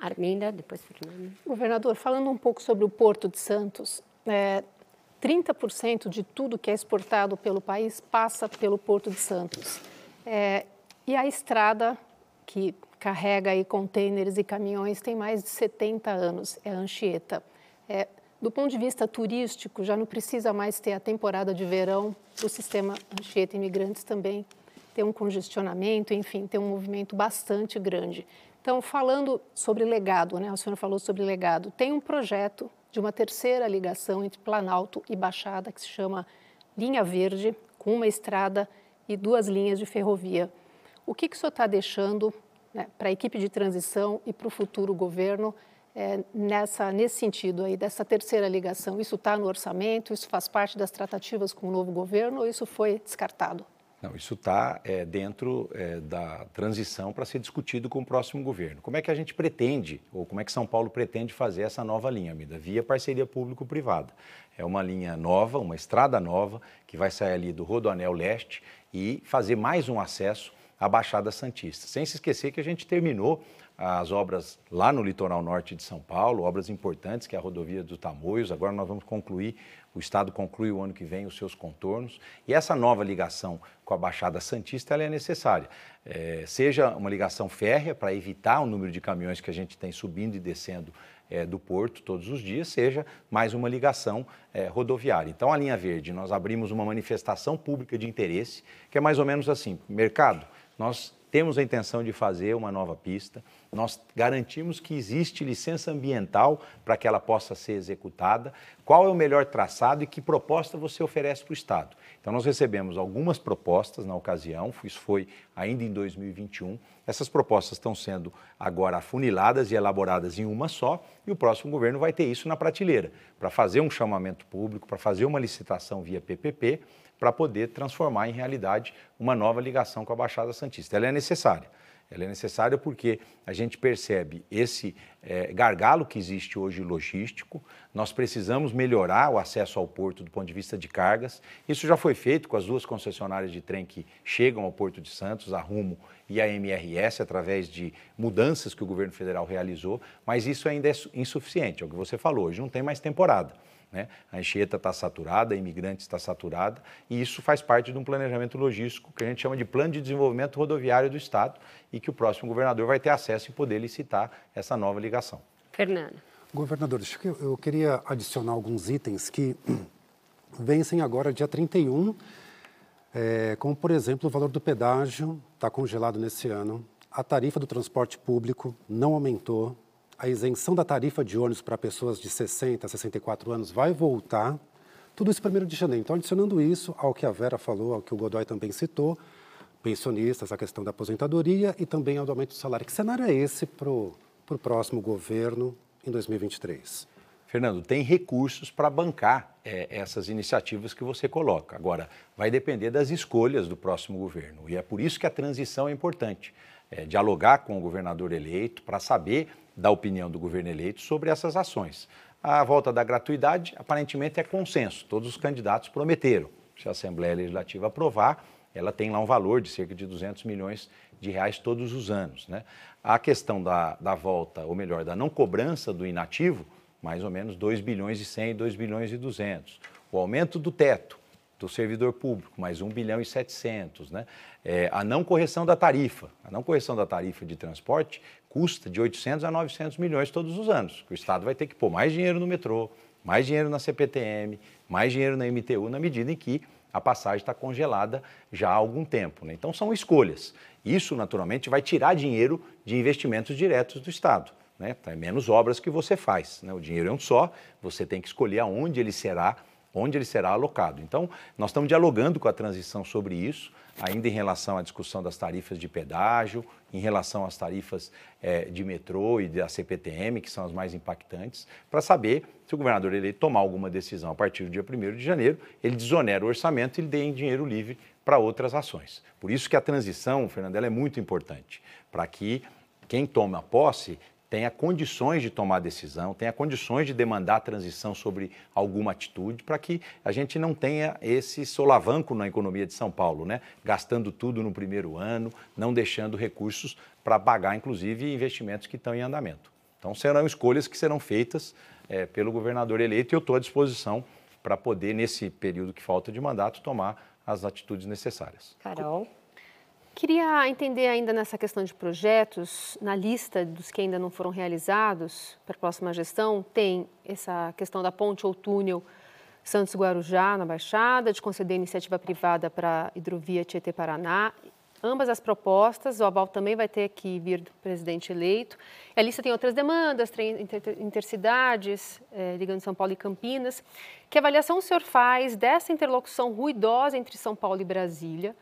Arminda, depois Fernando. Governador, falando um pouco sobre o Porto de Santos, é, 30% de tudo que é exportado pelo país passa pelo Porto de Santos. É, e a estrada que carrega aí contêineres e caminhões tem mais de 70 anos, é a Anchieta. É, do ponto de vista turístico, já não precisa mais ter a temporada de verão do sistema Anchieta Imigrantes também tem um congestionamento, enfim, tem um movimento bastante grande. Então, falando sobre legado, né? O senhor falou sobre legado. Tem um projeto de uma terceira ligação entre Planalto e Baixada que se chama Linha Verde, com uma estrada e duas linhas de ferrovia. O que, que o senhor está deixando né, para a equipe de transição e para o futuro governo é, nessa, nesse sentido aí, dessa terceira ligação? Isso está no orçamento? Isso faz parte das tratativas com o novo governo ou isso foi descartado? Não, isso está é, dentro é, da transição para ser discutido com o próximo governo. Como é que a gente pretende, ou como é que São Paulo pretende fazer essa nova linha, Mida? Via parceria público-privada. É uma linha nova, uma estrada nova, que vai sair ali do Rodoanel Leste e fazer mais um acesso à Baixada Santista. Sem se esquecer que a gente terminou as obras lá no litoral norte de São Paulo, obras importantes, que é a rodovia do Tamoios. Agora nós vamos concluir, o Estado conclui o ano que vem os seus contornos. E essa nova ligação com a Baixada Santista ela é necessária. É, seja uma ligação férrea, para evitar o número de caminhões que a gente tem subindo e descendo é, do porto todos os dias, seja mais uma ligação é, rodoviária. Então, a linha verde, nós abrimos uma manifestação pública de interesse, que é mais ou menos assim: mercado, nós temos a intenção de fazer uma nova pista, nós garantimos que existe licença ambiental para que ela possa ser executada, qual é o melhor traçado e que proposta você oferece para o Estado. Então, nós recebemos algumas propostas na ocasião, isso foi ainda em 2021. Essas propostas estão sendo agora afuniladas e elaboradas em uma só, e o próximo governo vai ter isso na prateleira, para fazer um chamamento público, para fazer uma licitação via PPP para poder transformar em realidade uma nova ligação com a Baixada Santista. Ela é necessária. Ela é necessária porque a gente percebe esse é, gargalo que existe hoje logístico. Nós precisamos melhorar o acesso ao porto do ponto de vista de cargas. Isso já foi feito com as duas concessionárias de trem que chegam ao Porto de Santos, a Rumo e a MRS, através de mudanças que o governo federal realizou, mas isso ainda é insuficiente. É o que você falou, hoje não tem mais temporada. Né? A Anchieta está saturada, a imigrante está saturada, e isso faz parte de um planejamento logístico que a gente chama de Plano de Desenvolvimento Rodoviário do Estado e que o próximo governador vai ter acesso e poder licitar essa nova ligação. Fernando. Governador, eu queria adicionar alguns itens que vencem agora dia 31, é, como, por exemplo, o valor do pedágio está congelado nesse ano, a tarifa do transporte público não aumentou, a isenção da tarifa de ônibus para pessoas de 60 a 64 anos vai voltar. Tudo isso 1 de janeiro. Então, adicionando isso ao que a Vera falou, ao que o Godoy também citou, pensionistas, a questão da aposentadoria e também ao aumento do salário. Que cenário é esse para o próximo governo em 2023? Fernando, tem recursos para bancar é, essas iniciativas que você coloca. Agora, vai depender das escolhas do próximo governo. E é por isso que a transição é importante. É, dialogar com o governador eleito para saber da opinião do governo eleito sobre essas ações. A volta da gratuidade, aparentemente, é consenso. Todos os candidatos prometeram. Se a Assembleia Legislativa aprovar, ela tem lá um valor de cerca de 200 milhões de reais todos os anos. Né? A questão da, da volta, ou melhor, da não cobrança do inativo, mais ou menos 2 bilhões e 100 e 2 bilhões e 200. O aumento do teto do servidor público, mais 1 bilhão e 700. Né? É, a não correção da tarifa, a não correção da tarifa de transporte custa de 800 a 900 milhões todos os anos. O Estado vai ter que pôr mais dinheiro no metrô, mais dinheiro na CPTM, mais dinheiro na MTU, na medida em que a passagem está congelada já há algum tempo. Né? Então são escolhas. Isso, naturalmente, vai tirar dinheiro de investimentos diretos do Estado. Né? Tá, é menos obras que você faz. Né? O dinheiro é um só, você tem que escolher aonde ele será onde ele será alocado. Então, nós estamos dialogando com a transição sobre isso, ainda em relação à discussão das tarifas de pedágio, em relação às tarifas é, de metrô e da CPTM, que são as mais impactantes, para saber se o governador eleito tomar alguma decisão a partir do dia 1 de janeiro, ele desonera o orçamento e ele dê dinheiro livre para outras ações. Por isso que a transição, Fernandela, é muito importante, para que quem toma posse tenha condições de tomar decisão, tenha condições de demandar transição sobre alguma atitude, para que a gente não tenha esse solavanco na economia de São Paulo, né? gastando tudo no primeiro ano, não deixando recursos para pagar, inclusive, investimentos que estão em andamento. Então, serão escolhas que serão feitas é, pelo governador eleito e eu estou à disposição para poder, nesse período que falta de mandato, tomar as atitudes necessárias. Carol. Queria entender ainda nessa questão de projetos, na lista dos que ainda não foram realizados para a próxima gestão, tem essa questão da ponte ou túnel Santos-Guarujá, na Baixada, de conceder iniciativa privada para a hidrovia Tietê-Paraná. Ambas as propostas, o aval também vai ter que vir do presidente eleito. A lista tem outras demandas, tem intercidades, é, ligando São Paulo e Campinas. Que avaliação o senhor faz dessa interlocução ruidosa entre São Paulo e Brasília?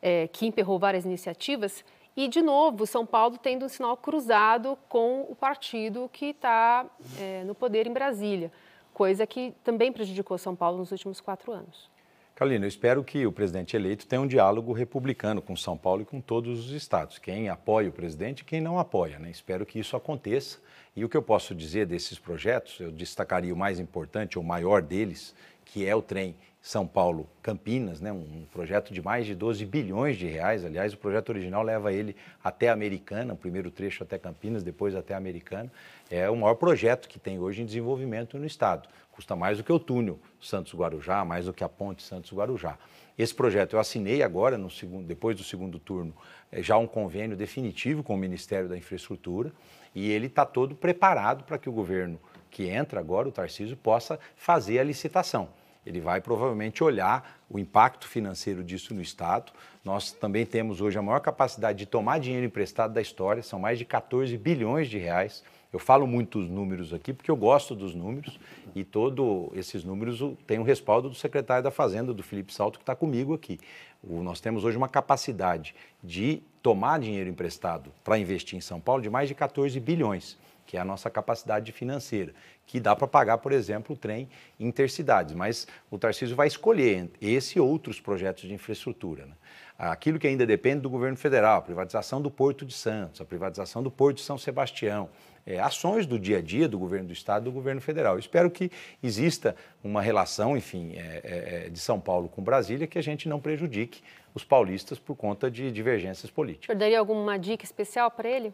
É, que emperrou várias iniciativas, e, de novo, São Paulo tendo um sinal cruzado com o partido que está é, no poder em Brasília, coisa que também prejudicou São Paulo nos últimos quatro anos. Carolina, eu espero que o presidente eleito tenha um diálogo republicano com São Paulo e com todos os estados, quem apoia o presidente e quem não apoia. Né? Espero que isso aconteça. E o que eu posso dizer desses projetos, eu destacaria o mais importante, o maior deles, que é o trem são Paulo-Campinas, né, um projeto de mais de 12 bilhões de reais. Aliás, o projeto original leva ele até Americana, o primeiro trecho até Campinas, depois até Americana. É o maior projeto que tem hoje em desenvolvimento no Estado. Custa mais do que o túnel Santos-Guarujá, mais do que a ponte Santos-Guarujá. Esse projeto eu assinei agora, no segundo, depois do segundo turno, é já um convênio definitivo com o Ministério da Infraestrutura e ele está todo preparado para que o governo que entra agora, o Tarcísio, possa fazer a licitação. Ele vai provavelmente olhar o impacto financeiro disso no Estado. Nós também temos hoje a maior capacidade de tomar dinheiro emprestado da história, são mais de 14 bilhões de reais. Eu falo muitos números aqui porque eu gosto dos números e todos esses números têm o respaldo do secretário da Fazenda, do Felipe Salto, que está comigo aqui. O, nós temos hoje uma capacidade de tomar dinheiro emprestado para investir em São Paulo de mais de 14 bilhões que é a nossa capacidade financeira, que dá para pagar, por exemplo, o trem intercidades. Mas o Tarcísio vai escolher esse e outros projetos de infraestrutura. Né? Aquilo que ainda depende do governo federal, a privatização do Porto de Santos, a privatização do Porto de São Sebastião, é, ações do dia a dia do governo do Estado e do governo federal. Eu espero que exista uma relação, enfim, é, é, é, de São Paulo com Brasília que a gente não prejudique os paulistas por conta de divergências políticas. O daria alguma dica especial para ele?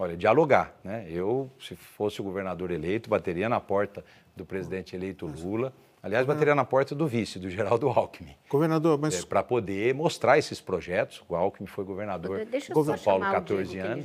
Olha, dialogar, né? Eu, se fosse o governador eleito, bateria na porta do presidente eleito Lula. Aliás, bateria na porta do vice, do Geraldo Alckmin. Governador, mas... É, Para poder mostrar esses projetos. O Alckmin foi governador de São Paulo 14 anos.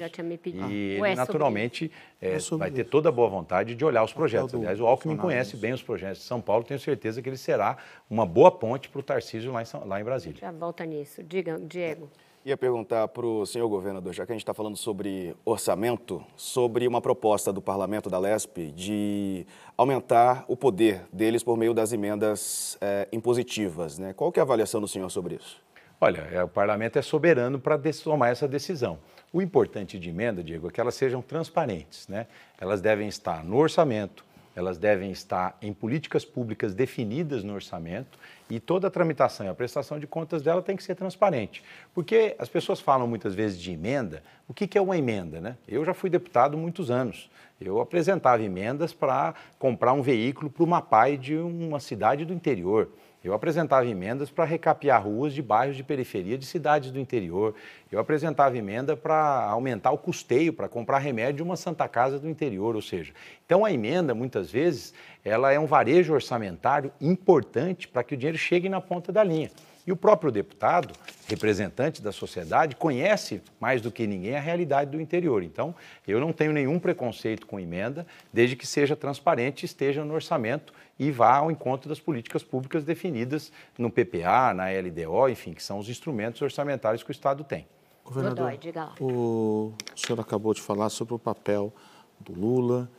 E ele, naturalmente, é, vai ter toda a boa vontade de olhar os projetos. Aliás, o Alckmin conhece bem os projetos de São Paulo. Tenho certeza que ele será uma boa ponte para o Tarcísio lá em, lá em Brasília. Já volta nisso. Diga, Diego. Ia perguntar para o senhor governador, já que a gente está falando sobre orçamento, sobre uma proposta do parlamento da LESP de aumentar o poder deles por meio das emendas é, impositivas. Né? Qual que é a avaliação do senhor sobre isso? Olha, é, o parlamento é soberano para tomar essa decisão. O importante de emenda, Diego, é que elas sejam transparentes. Né? Elas devem estar no orçamento, elas devem estar em políticas públicas definidas no orçamento e toda a tramitação e a prestação de contas dela tem que ser transparente. Porque as pessoas falam muitas vezes de emenda. O que, é uma emenda? Né? Eu já fui deputado muitos anos. Eu apresentava emendas para comprar um veículo para uma pai de uma cidade do interior. Eu apresentava emendas para recapear ruas de bairros de periferia de cidades do interior. Eu apresentava emenda para aumentar o custeio para comprar remédio de uma Santa Casa do interior, ou seja, então a emenda muitas vezes ela é um varejo orçamentário importante para que o dinheiro chegue na ponta da linha. E o próprio deputado, representante da sociedade, conhece mais do que ninguém a realidade do interior. Então, eu não tenho nenhum preconceito com emenda, desde que seja transparente, esteja no orçamento e vá ao encontro das políticas públicas definidas no PPA, na LDO, enfim, que são os instrumentos orçamentários que o Estado tem. Governador, Godoy, diga lá. O, o senhor acabou de falar sobre o papel do Lula,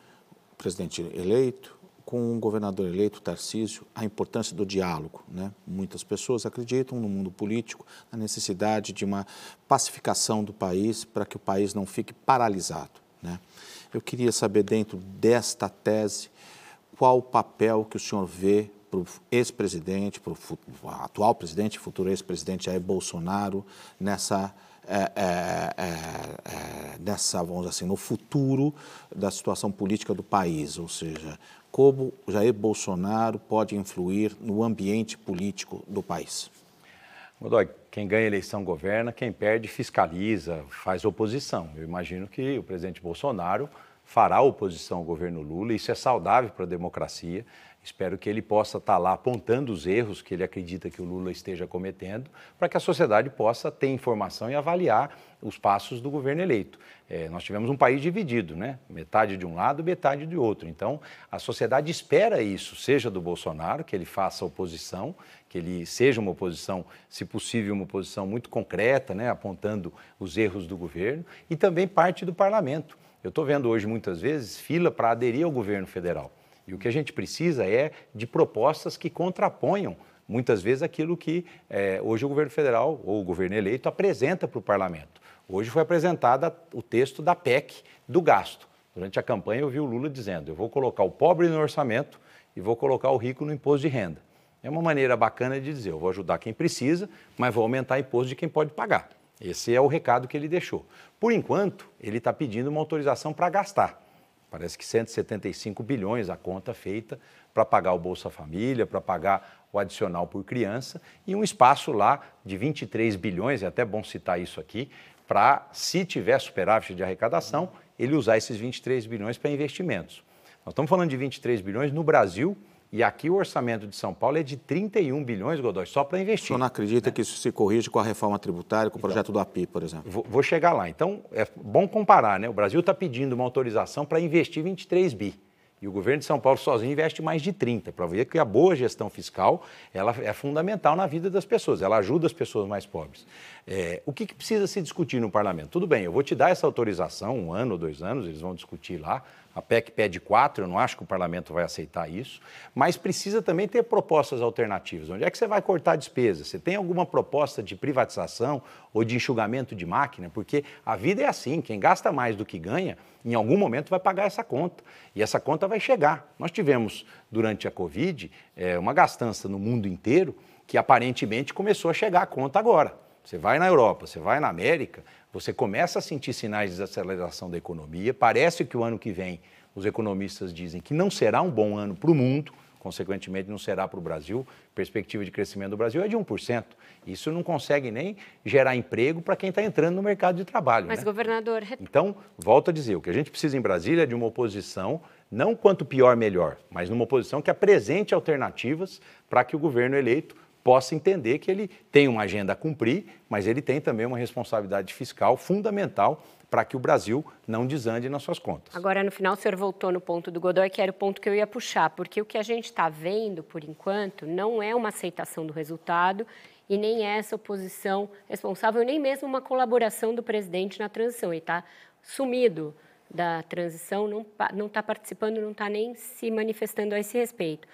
presidente eleito, com o governador eleito, Tarcísio, a importância do diálogo. Né? Muitas pessoas acreditam no mundo político na necessidade de uma pacificação do país para que o país não fique paralisado. Né? Eu queria saber, dentro desta tese, qual o papel que o senhor vê para o ex-presidente, para o atual presidente, futuro ex-presidente Jair Bolsonaro, nessa é, é, é, é, nessa, vamos assim, no futuro da situação política do país, ou seja, como Jair Bolsonaro pode influir no ambiente político do país? Godoy, quem ganha eleição governa, quem perde fiscaliza, faz oposição. Eu imagino que o presidente Bolsonaro fará oposição ao governo Lula, isso é saudável para a democracia. Espero que ele possa estar lá apontando os erros que ele acredita que o Lula esteja cometendo, para que a sociedade possa ter informação e avaliar os passos do governo eleito. É, nós tivemos um país dividido, né? Metade de um lado, metade de outro. Então, a sociedade espera isso, seja do Bolsonaro, que ele faça oposição, que ele seja uma oposição, se possível, uma oposição muito concreta, né? apontando os erros do governo, e também parte do parlamento. Eu estou vendo hoje, muitas vezes, fila para aderir ao governo federal. E o que a gente precisa é de propostas que contraponham muitas vezes aquilo que é, hoje o governo federal ou o governo eleito apresenta para o parlamento. Hoje foi apresentado o texto da PEC do gasto. Durante a campanha eu vi o Lula dizendo: eu vou colocar o pobre no orçamento e vou colocar o rico no imposto de renda. É uma maneira bacana de dizer: eu vou ajudar quem precisa, mas vou aumentar o imposto de quem pode pagar. Esse é o recado que ele deixou. Por enquanto, ele está pedindo uma autorização para gastar. Parece que 175 bilhões a conta feita para pagar o Bolsa Família, para pagar o adicional por criança e um espaço lá de 23 bilhões, é até bom citar isso aqui, para, se tiver superávit de arrecadação, ele usar esses 23 bilhões para investimentos. Nós estamos falando de 23 bilhões no Brasil e aqui o orçamento de São Paulo é de 31 bilhões, Godoy, só para investir. O senhor não acredita né? que isso se corrige com a reforma tributária, com o então, projeto do API, por exemplo? Vou, vou chegar lá. Então, é bom comparar, né? O Brasil está pedindo uma autorização para investir 23 bi. E o governo de São Paulo sozinho investe mais de 30, para ver que a boa gestão fiscal ela é fundamental na vida das pessoas, ela ajuda as pessoas mais pobres. É, o que, que, precisa se discutir no parlamento? Tudo bem, eu vou te dar essa autorização, um ano ou dois anos, eles vão discutir lá, a PEC pede quatro, eu não acho que o parlamento vai aceitar isso, mas precisa também ter propostas alternativas. Onde é que você vai cortar despesas? Você tem alguma proposta de privatização ou de enxugamento de máquina? Porque a vida é assim: quem gasta mais do que ganha, em algum momento vai pagar essa conta. E essa conta vai chegar. Nós tivemos, durante a Covid, é, uma gastança no mundo inteiro que aparentemente começou a chegar a conta agora. Você vai na Europa, você vai na América, você começa a sentir sinais de desaceleração da economia. Parece que o ano que vem, os economistas dizem que não será um bom ano para o mundo, consequentemente não será para o Brasil. Perspectiva de crescimento do Brasil é de 1%. Isso não consegue nem gerar emprego para quem está entrando no mercado de trabalho. Mas, né? governador. Então, volto a dizer: o que a gente precisa em Brasília é de uma oposição, não quanto pior, melhor, mas numa oposição que apresente alternativas para que o governo eleito possa entender que ele tem uma agenda a cumprir, mas ele tem também uma responsabilidade fiscal fundamental para que o Brasil não desande nas suas contas. Agora, no final, o senhor voltou no ponto do Godoy, que era o ponto que eu ia puxar, porque o que a gente está vendo, por enquanto, não é uma aceitação do resultado e nem é essa oposição responsável, nem mesmo uma colaboração do presidente na transição. Ele está sumido da transição, não está participando, não está nem se manifestando a esse respeito.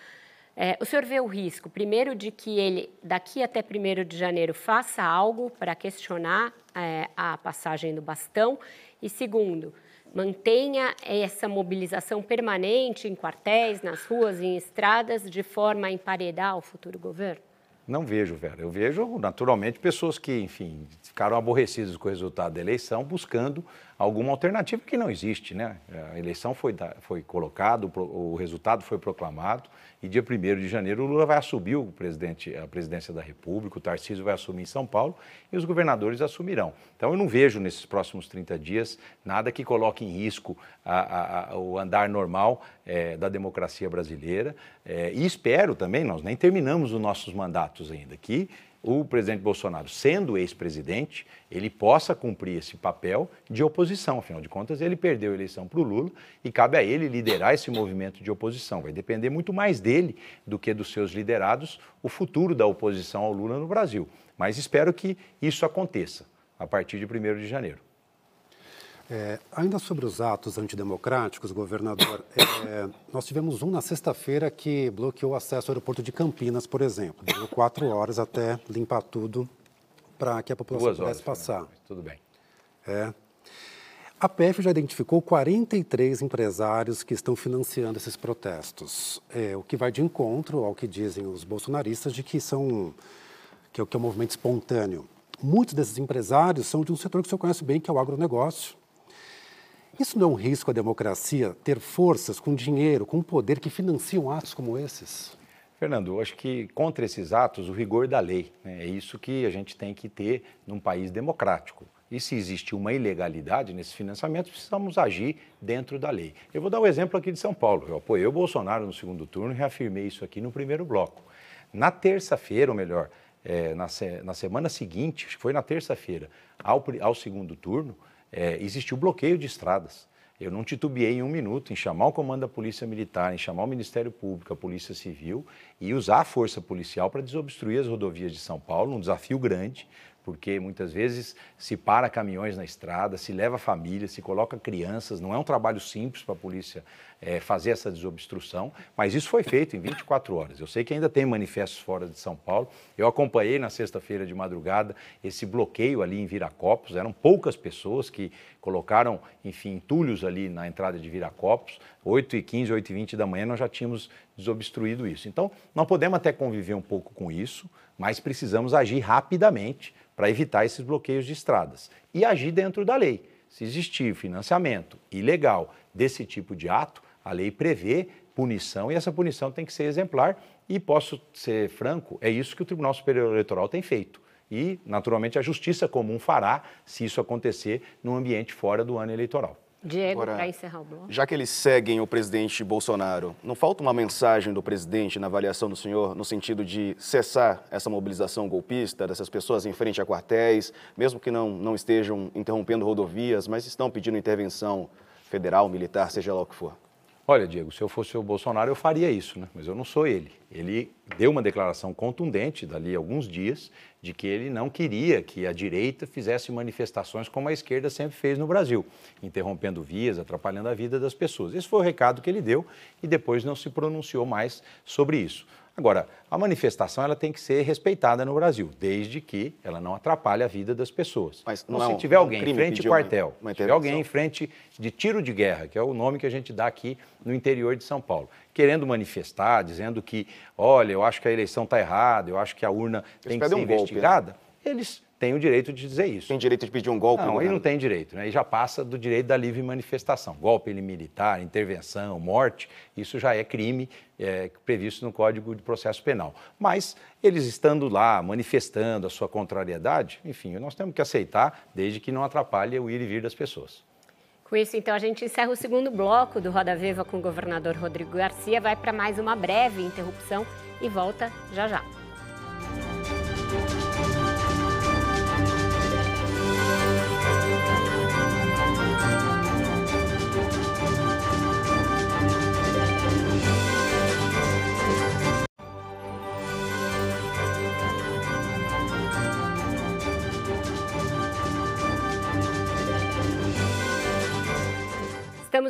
É, o senhor vê o risco, primeiro, de que ele, daqui até 1 de janeiro, faça algo para questionar é, a passagem do bastão, e segundo, mantenha essa mobilização permanente em quartéis, nas ruas, em estradas, de forma a emparedar o futuro governo? Não vejo, Vera. Eu vejo, naturalmente, pessoas que, enfim, ficaram aborrecidas com o resultado da eleição, buscando alguma alternativa que não existe, né? A eleição foi, foi colocada, o resultado foi proclamado e dia 1 de janeiro o Lula vai assumir o presidente, a presidência da República, o Tarcísio vai assumir em São Paulo e os governadores assumirão. Então eu não vejo nesses próximos 30 dias nada que coloque em risco a, a, a, o andar normal é, da democracia brasileira é, e espero também, nós nem terminamos os nossos mandatos ainda, que o presidente Bolsonaro, sendo ex-presidente, ele possa cumprir esse papel de oposição. Afinal de contas, ele perdeu a eleição para o Lula e cabe a ele liderar esse movimento de oposição. Vai depender muito mais dele do que dos seus liderados o futuro da oposição ao Lula no Brasil. Mas espero que isso aconteça a partir de 1 de janeiro. É, ainda sobre os atos antidemocráticos, governador, é, nós tivemos um na sexta-feira que bloqueou o acesso ao aeroporto de Campinas, por exemplo. Deu quatro horas até limpar tudo para que a população Duas pudesse horas, passar. Tudo bem. É. A PF já identificou 43 empresários que estão financiando esses protestos, é, o que vai de encontro ao que dizem os bolsonaristas de que são que é, que é um movimento espontâneo. Muitos desses empresários são de um setor que o senhor conhece bem, que é o agronegócio, isso não é um risco à democracia ter forças com dinheiro, com poder que financiam atos como esses? Fernando, eu acho que contra esses atos, o rigor da lei. Né? É isso que a gente tem que ter num país democrático. E se existe uma ilegalidade nesse financiamento, precisamos agir dentro da lei. Eu vou dar o um exemplo aqui de São Paulo. Eu apoiei o Bolsonaro no segundo turno e reafirmei isso aqui no primeiro bloco. Na terça-feira, ou melhor, é, na, se, na, semana seguinte, acho que foi na terça-feira, ao, ao segundo turno, é, existiu bloqueio de estradas. Eu não titubeei em um minuto em chamar o comando da Polícia Militar, em chamar o Ministério Público, a Polícia Civil e usar a força policial para desobstruir as rodovias de São Paulo, um desafio grande, porque muitas vezes se para caminhões na estrada, se leva família, se coloca crianças, não é um trabalho simples para a polícia é, fazer essa desobstrução, mas isso foi feito em 24 horas. Eu sei que ainda tem manifestos fora de São Paulo, eu acompanhei na sexta-feira de madrugada esse bloqueio ali em Viracopos, eram poucas pessoas que colocaram, enfim, entulhos ali na entrada de Viracopos, 8 e 15, 8 e 20 da manhã nós já tínhamos desobstruído isso. Então, nós podemos até conviver um pouco com isso, mas precisamos agir rapidamente para evitar esses bloqueios de estradas e agir dentro da lei. Se existir financiamento ilegal desse tipo de ato, a lei prevê punição e essa punição tem que ser exemplar. E posso ser franco, é isso que o Tribunal Superior Eleitoral tem feito. E, naturalmente, a Justiça Comum fará se isso acontecer no ambiente fora do ano eleitoral. Diego, para encerrar o bloco. Já que eles seguem o presidente Bolsonaro, não falta uma mensagem do presidente na avaliação do senhor no sentido de cessar essa mobilização golpista dessas pessoas em frente a quartéis, mesmo que não, não estejam interrompendo rodovias, mas estão pedindo intervenção federal, militar, seja lá o que for? Olha, Diego, se eu fosse o Bolsonaro, eu faria isso, né? mas eu não sou ele. Ele deu uma declaração contundente, dali a alguns dias, de que ele não queria que a direita fizesse manifestações como a esquerda sempre fez no Brasil, interrompendo vias, atrapalhando a vida das pessoas. Esse foi o recado que ele deu e depois não se pronunciou mais sobre isso. Agora, a manifestação ela tem que ser respeitada no Brasil, desde que ela não atrapalhe a vida das pessoas. Mas não então, se tiver alguém em frente ao quartel, se tiver alguém em frente de tiro de guerra, que é o nome que a gente dá aqui no interior de São Paulo, querendo manifestar, dizendo que, olha, eu acho que a eleição está errada, eu acho que a urna tem que ser um investigada, golpe, né? eles tem o direito de dizer isso. Tem direito de pedir um golpe? Não, ele não tem direito. Né? Ele já passa do direito da livre manifestação. Golpe militar, intervenção, morte, isso já é crime é, previsto no Código de Processo Penal. Mas eles estando lá, manifestando a sua contrariedade, enfim, nós temos que aceitar, desde que não atrapalhe o ir e vir das pessoas. Com isso, então, a gente encerra o segundo bloco do Roda Viva com o governador Rodrigo Garcia. Vai para mais uma breve interrupção e volta já já.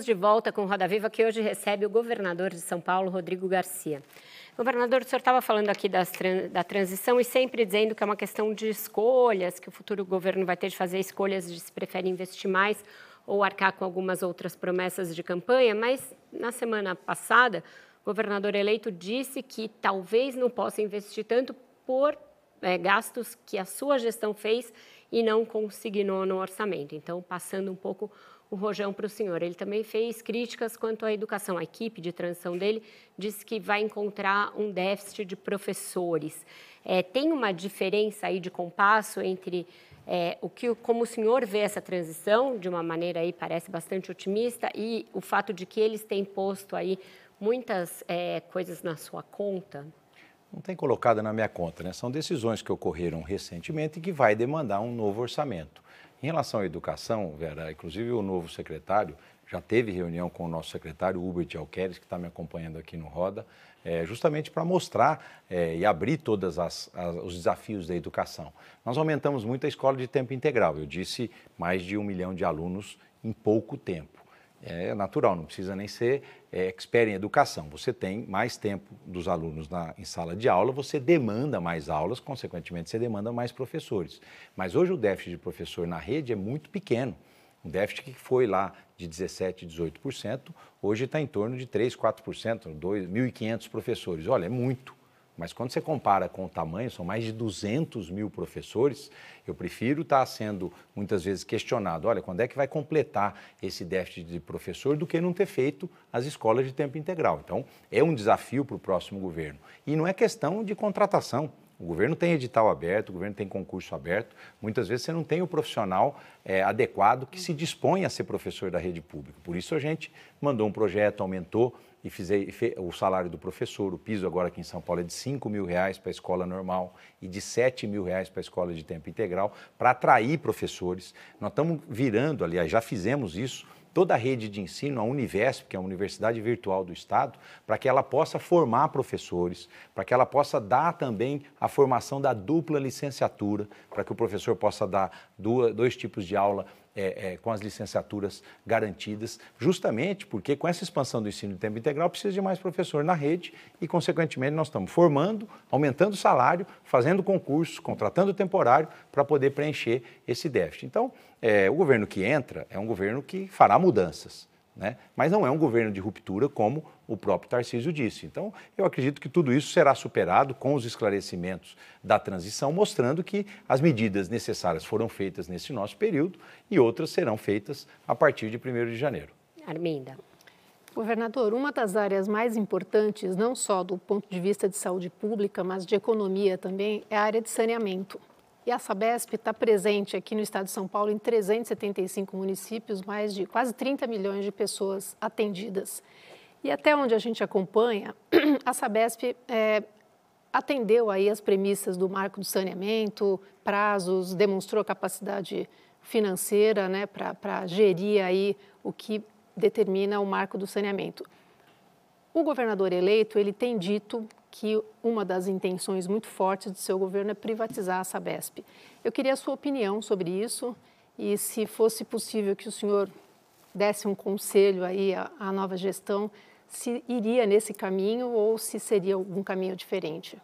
Estamos de volta com Roda Viva, que hoje recebe o governador de São Paulo, Rodrigo Garcia. Governador, o senhor estava falando aqui das, da transição e sempre dizendo que é uma questão de escolhas, que o futuro governo vai ter de fazer escolhas de se prefere investir mais ou arcar com algumas outras promessas de campanha, mas na semana passada, o governador eleito disse que talvez não possa investir tanto por é, gastos que a sua gestão fez e não consignou no orçamento. Então, passando um pouco o rojão para o senhor. Ele também fez críticas quanto à educação. A equipe de transição dele disse que vai encontrar um déficit de professores. É, tem uma diferença aí de compasso entre é, o que, como o senhor vê essa transição, de uma maneira aí parece bastante otimista, e o fato de que eles têm posto aí muitas é, coisas na sua conta? Não tem colocado na minha conta, né? São decisões que ocorreram recentemente e que vai demandar um novo orçamento. Em relação à educação, Vera, inclusive o novo secretário já teve reunião com o nosso secretário, Hubert Alqueres, que está me acompanhando aqui no Roda, é, justamente para mostrar é, e abrir todos os desafios da educação. Nós aumentamos muito a escola de tempo integral, eu disse mais de um milhão de alunos em pouco tempo é natural, não precisa nem ser é, expert em educação. Você tem mais tempo dos alunos na, em sala de aula, você demanda mais aulas, consequentemente, você demanda mais professores. Mas hoje o déficit de professor na rede é muito pequeno. Um déficit que foi lá de 17%, 18%, hoje está em torno de 3%, 4%, 1.500 professores. Olha, é muito. Mas quando você compara com o tamanho, são mais de 200 mil professores, eu prefiro estar sendo muitas vezes questionado, olha, quando é que vai completar esse déficit de professor do que não ter feito as escolas de tempo integral. Então, é um desafio para o próximo governo. E não é questão de contratação. O governo tem edital aberto, o governo tem concurso aberto. Muitas vezes você não tem o profissional é, adequado que se dispõe a ser professor da rede pública. Por isso a gente mandou um projeto, aumentou e fiz, o salário do professor, o piso agora aqui em São Paulo é de 5 mil reais para a escola normal e de 7 mil reais para a escola de tempo integral, para atrair professores. Nós estamos virando, aliás, já fizemos isso, toda a rede de ensino, a Univesp, que é a Universidade Virtual do Estado, para que ela possa formar professores, para que ela possa dar também a formação da dupla licenciatura, para que o professor possa dar dois tipos de aula é, é, com as licenciaturas garantidas, justamente porque com essa expansão do ensino de tempo integral precisa de mais professor na rede e, consequentemente, nós estamos formando, aumentando o salário, fazendo concursos, contratando temporário para poder preencher esse déficit. Então, é, o governo que entra é um governo que fará mudanças. Né? Mas não é um governo de ruptura, como o próprio Tarcísio disse. Então, eu acredito que tudo isso será superado com os esclarecimentos da transição, mostrando que as medidas necessárias foram feitas nesse nosso período e outras serão feitas a partir de 1 de janeiro. Arminda. Governador, uma das áreas mais importantes, não só do ponto de vista de saúde pública, mas de economia também, é a área de saneamento. E a Sabesp está presente aqui no estado de São Paulo em 375 municípios, mais de quase 30 milhões de pessoas atendidas. E até onde a gente acompanha, a Sabesp é, atendeu aí as premissas do marco do saneamento, prazos, demonstrou capacidade financeira né, para gerir aí o que determina o marco do saneamento. O governador eleito ele tem dito que uma das intenções muito fortes do seu governo é privatizar a Sabesp. Eu queria a sua opinião sobre isso e se fosse possível que o senhor desse um conselho aí à, à nova gestão, se iria nesse caminho ou se seria algum caminho diferente.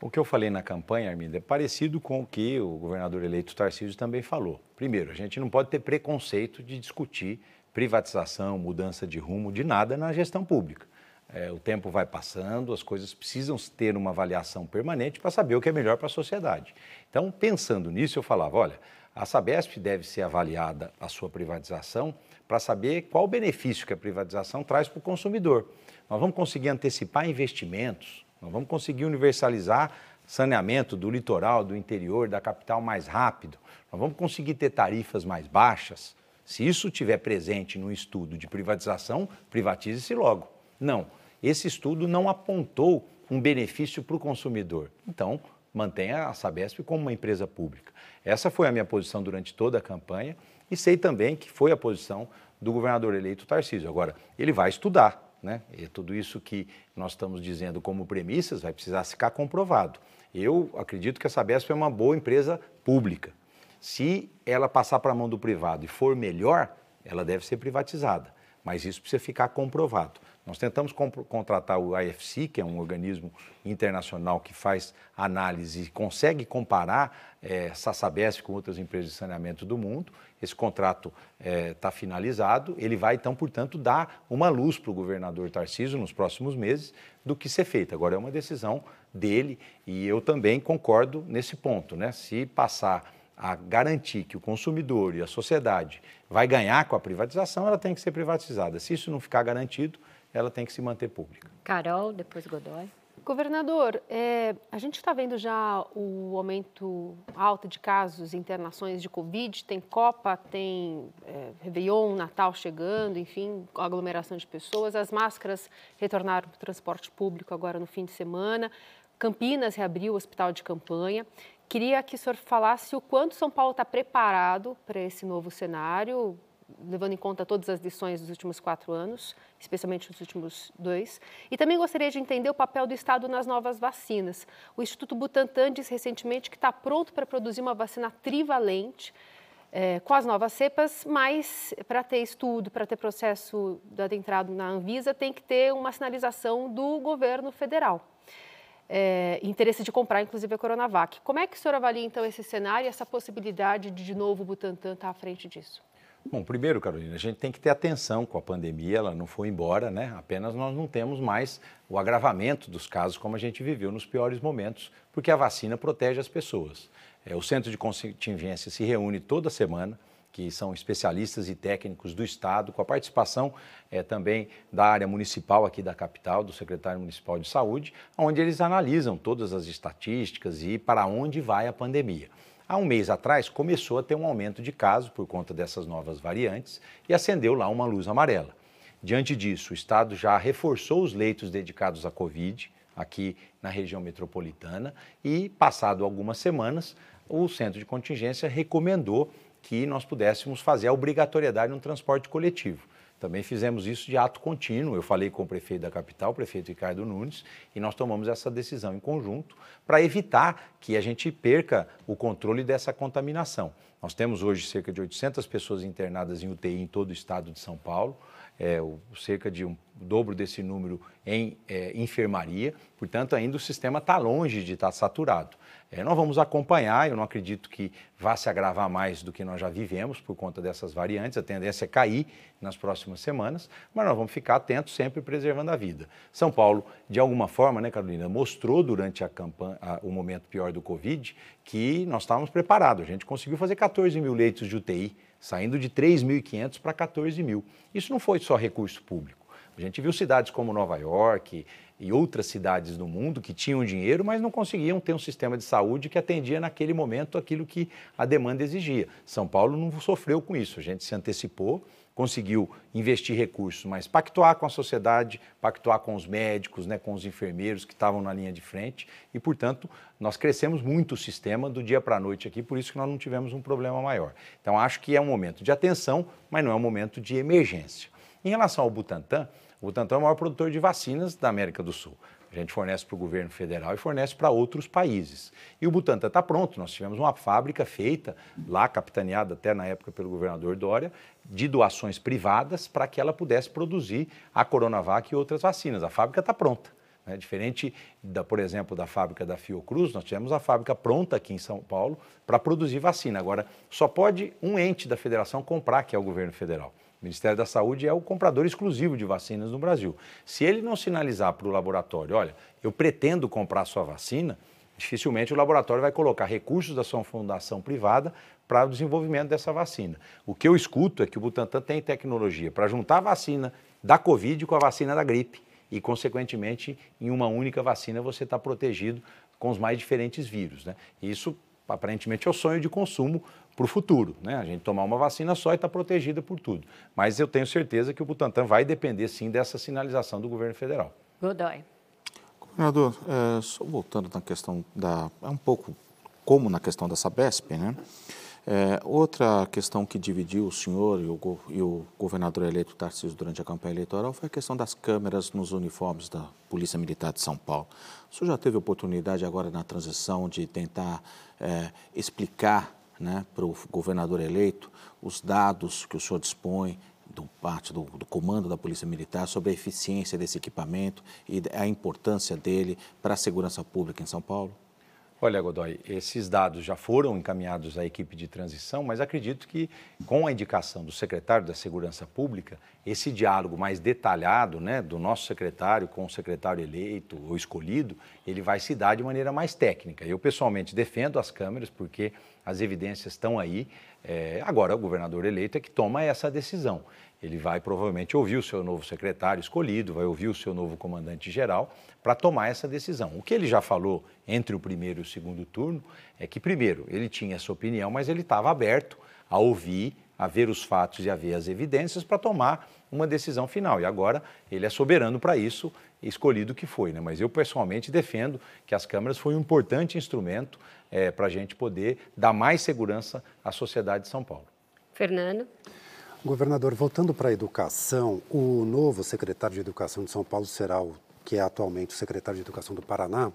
O que eu falei na campanha, Arminda, é parecido com o que o governador eleito Tarcísio também falou. Primeiro, a gente não pode ter preconceito de discutir privatização, mudança de rumo, de nada na gestão pública. É, o tempo vai passando, as coisas precisam ter uma avaliação permanente para saber o que é melhor para a sociedade. Então, pensando nisso, eu falava: olha, a Sabesp deve ser avaliada a sua privatização para saber qual o benefício que a privatização traz para o consumidor. Nós vamos conseguir antecipar investimentos, nós vamos conseguir universalizar saneamento do litoral, do interior, da capital mais rápido, nós vamos conseguir ter tarifas mais baixas. Se isso estiver presente no estudo de privatização, privatize-se logo. Não esse estudo não apontou um benefício para o consumidor. Então, mantenha a Sabesp como uma empresa pública. Essa foi a minha posição durante toda a campanha e sei também que foi a posição do governador eleito Tarcísio. Agora, ele vai estudar, né? E tudo isso que nós estamos dizendo como premissas vai precisar ficar comprovado. Eu acredito que a Sabesp é uma boa empresa pública. Se ela passar para a mão do privado e for melhor, ela deve ser privatizada. Mas isso precisa ficar comprovado. Nós tentamos contratar o IFC, que é um organismo internacional que faz análise e consegue comparar é, essa Sabesp com outras empresas de saneamento do mundo. Esse contrato está é, tá finalizado, ele vai então, portanto, dar uma luz para o governador Tarcísio nos próximos meses do que ser feito. Agora é uma decisão dele e eu também concordo nesse ponto, né? Se passar a garantir que o consumidor e a sociedade vai ganhar com a privatização, ela tem que ser privatizada. Se isso não ficar garantido, ela tem que se manter pública. Carol, depois Godoy. Governador, é, a gente está vendo já o aumento alto de casos, internações de Covid, tem Copa, tem é, Réveillon, Natal chegando, enfim, aglomeração de pessoas. As máscaras retornaram para o transporte público agora no fim de semana. Campinas reabriu o hospital de campanha. Queria que o senhor falasse o quanto São Paulo está preparado para esse novo cenário, levando em conta todas as lições dos últimos quatro anos, especialmente os últimos dois. E também gostaria de entender o papel do Estado nas novas vacinas. O Instituto Butantan disse recentemente que está pronto para produzir uma vacina trivalente é, com as novas cepas, mas para ter estudo, para ter processo de adentrado na Anvisa, tem que ter uma sinalização do governo federal. É, interesse de comprar, inclusive, a Coronavac. Como é que o senhor avalia, então, esse cenário e essa possibilidade de, de novo, o Butantan estar tá à frente disso? Bom, primeiro, Carolina, a gente tem que ter atenção com a pandemia, ela não foi embora, né? Apenas nós não temos mais o agravamento dos casos como a gente viveu nos piores momentos, porque a vacina protege as pessoas. É, o Centro de Contingência se reúne toda semana, que são especialistas e técnicos do Estado, com a participação é, também da área municipal aqui da capital, do secretário municipal de saúde, onde eles analisam todas as estatísticas e para onde vai a pandemia. Há um mês atrás começou a ter um aumento de casos por conta dessas novas variantes e acendeu lá uma luz amarela. Diante disso, o Estado já reforçou os leitos dedicados à Covid aqui na região metropolitana e, passado algumas semanas, o centro de contingência recomendou que nós pudéssemos fazer a obrigatoriedade no transporte coletivo. Também fizemos isso de ato contínuo. Eu falei com o prefeito da capital, o prefeito Ricardo Nunes, e nós tomamos essa decisão em conjunto para evitar que a gente perca o controle dessa contaminação. Nós temos hoje cerca de 800 pessoas internadas em UTI em todo o estado de São Paulo, é, o, cerca de um dobro desse número em é, enfermaria, portanto, ainda o sistema está longe de estar tá saturado. É, nós vamos acompanhar, eu não acredito que vá se agravar mais do que nós já vivemos por conta dessas variantes, a tendência é cair nas próximas semanas, mas nós vamos ficar atentos sempre preservando a vida. São Paulo, de alguma forma, né, Carolina, mostrou durante a campanha, a, o momento pior do Covid que nós estávamos preparados. A gente conseguiu fazer 14 mil leitos de UTI, saindo de 3.500 para 14 mil. Isso não foi só recurso público. A gente viu cidades como Nova York, e outras cidades do mundo que tinham dinheiro, mas não conseguiam ter um sistema de saúde que atendia naquele momento aquilo que a demanda exigia. São Paulo não sofreu com isso, a gente se antecipou, conseguiu investir recursos, mas pactuar com a sociedade, pactuar com os médicos, né, com os enfermeiros que estavam na linha de frente e, portanto, nós crescemos muito o sistema do dia para a noite aqui, por isso que nós não tivemos um problema maior. Então, acho que é um momento de atenção, mas não é um momento de emergência. Em relação ao Butantan, o Butantan é o maior produtor de vacinas da América do Sul. A gente fornece para o governo federal e fornece para outros países. E o Butantan está pronto. Nós tivemos uma fábrica feita, lá capitaneada até na época pelo governador Dória, de doações privadas para que ela pudesse produzir a Coronavac e outras vacinas. A fábrica está pronta. Né? Diferente, da, por exemplo, da fábrica da Fiocruz, nós tivemos a fábrica pronta aqui em São Paulo para produzir vacina. Agora, só pode um ente da federação comprar, que é o governo federal. O Ministério da Saúde é o comprador exclusivo de vacinas no Brasil. Se ele não sinalizar para o laboratório, olha, eu pretendo comprar sua vacina, dificilmente o laboratório vai colocar recursos da sua fundação privada para o desenvolvimento dessa vacina. O que eu escuto é que o Butantan tem tecnologia para juntar a vacina da Covid com a vacina da gripe e, consequentemente, em uma única vacina você está protegido com os mais diferentes vírus. Né? Isso, aparentemente, é o sonho de consumo para o futuro, né? A gente tomar uma vacina só e estar tá protegida por tudo. Mas eu tenho certeza que o Butantan vai depender sim dessa sinalização do governo federal. Godoy. Governador, é, só voltando na questão da. É um pouco como na questão da Sabesp, né? É, outra questão que dividiu o senhor e o, e o, governador eleito Tarcísio durante a campanha eleitoral foi a questão das câmeras nos uniformes da Polícia Militar de São Paulo. O senhor já teve oportunidade agora na transição de tentar é, explicar né, para o governador eleito os dados que o senhor dispõe do parte do, do, comando da Polícia Militar sobre a eficiência desse equipamento e a importância dele para a segurança pública em São Paulo? Olha, Godoy, esses dados já foram encaminhados à equipe de transição, mas acredito que, com a indicação do secretário da Segurança Pública, esse diálogo mais detalhado né, do nosso secretário com o secretário eleito ou escolhido, ele vai se dar de maneira mais técnica. Eu, pessoalmente, defendo as câmeras porque as evidências estão aí. É, agora, o governador eleito é que toma essa decisão. Ele vai provavelmente ouvir o seu novo secretário escolhido, vai ouvir o seu novo comandante-geral para tomar essa decisão. O que ele já falou entre o primeiro e o segundo turno é que, primeiro, ele tinha essa opinião, mas ele estava aberto a ouvir, a ver os fatos e a ver as evidências para tomar uma decisão final. E agora ele é soberano para isso, escolhido que foi. Né? Mas eu, pessoalmente, defendo que as câmeras foi um importante instrumento é, para a gente poder dar mais segurança à sociedade de São Paulo. Fernando. Governador, voltando para a educação, o novo secretário de Educação de São Paulo será o que é atualmente o secretário de Educação do Paraná,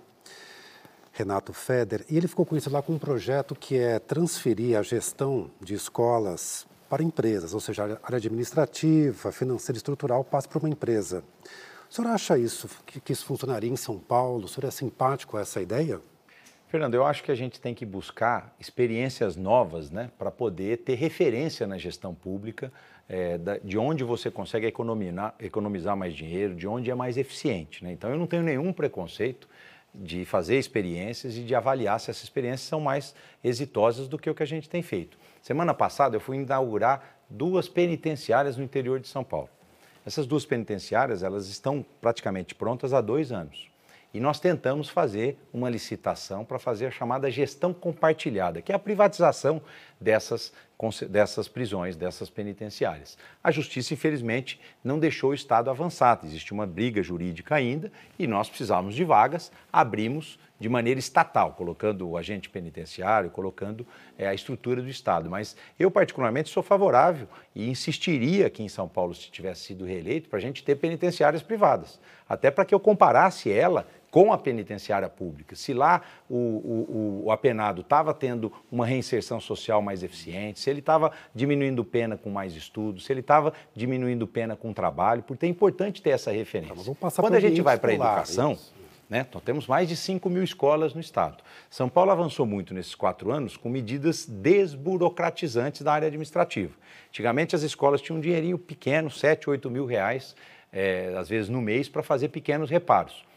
Renato Feder, e ele ficou conhecido lá com um projeto que é transferir a gestão de escolas para empresas, ou seja, a área administrativa, financeira estrutural passa para uma empresa. O senhor acha isso, que, que isso funcionaria em São Paulo? O senhor é simpático a essa ideia? Fernando, eu acho que a gente tem que buscar experiências novas né, para poder ter referência na gestão pública é, de onde você consegue economizar, economizar mais dinheiro, de onde é mais eficiente. Né? Então, eu não tenho nenhum preconceito de fazer experiências e de avaliar se essas experiências são mais exitosas do que o que a gente tem feito. Semana passada, eu fui inaugurar duas penitenciárias no interior de São Paulo. Essas duas penitenciárias, elas estão praticamente prontas há dois anos. E nós tentamos fazer uma licitação para fazer a chamada gestão compartilhada, que é a privatização dessas, dessas prisões, dessas penitenciárias. A justiça, infelizmente, não deixou o Estado avançar. Existe uma briga jurídica ainda e nós precisávamos de vagas, abrimos de maneira estatal, colocando o agente penitenciário, colocando é, a estrutura do Estado. Mas eu, particularmente, sou favorável e insistiria aqui em São Paulo, se tivesse sido reeleito, para a gente ter penitenciárias privadas. Até para que eu comparasse ela com a penitenciária pública. Se lá o, o, o apenado estava tendo uma reinserção social mais eficiente, se ele estava diminuindo pena com mais estudos, se ele estava diminuindo pena com trabalho, porque é importante ter essa referência. Tá, Quando a gente vai para a educação, isso. Né? Nós temos mais de 5 mil escolas no Estado. São Paulo avançou muito nesses quatro anos com medidas desburocratizantes da área administrativa. Antigamente as escolas tinham um dinheirinho pequeno, 7, 8 mil reais, é, às vezes no mês, para fazer pequenos reparos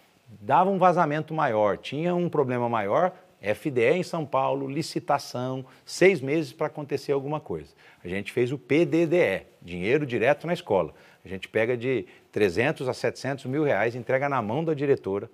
dava um vazamento maior, tinha um problema maior, FDE em São Paulo, licitação, seis meses para acontecer alguma coisa. A gente fez o PDDE, dinheiro direto na escola. A gente pega de 300 a 700 mil reais, entrega na mão da diretora,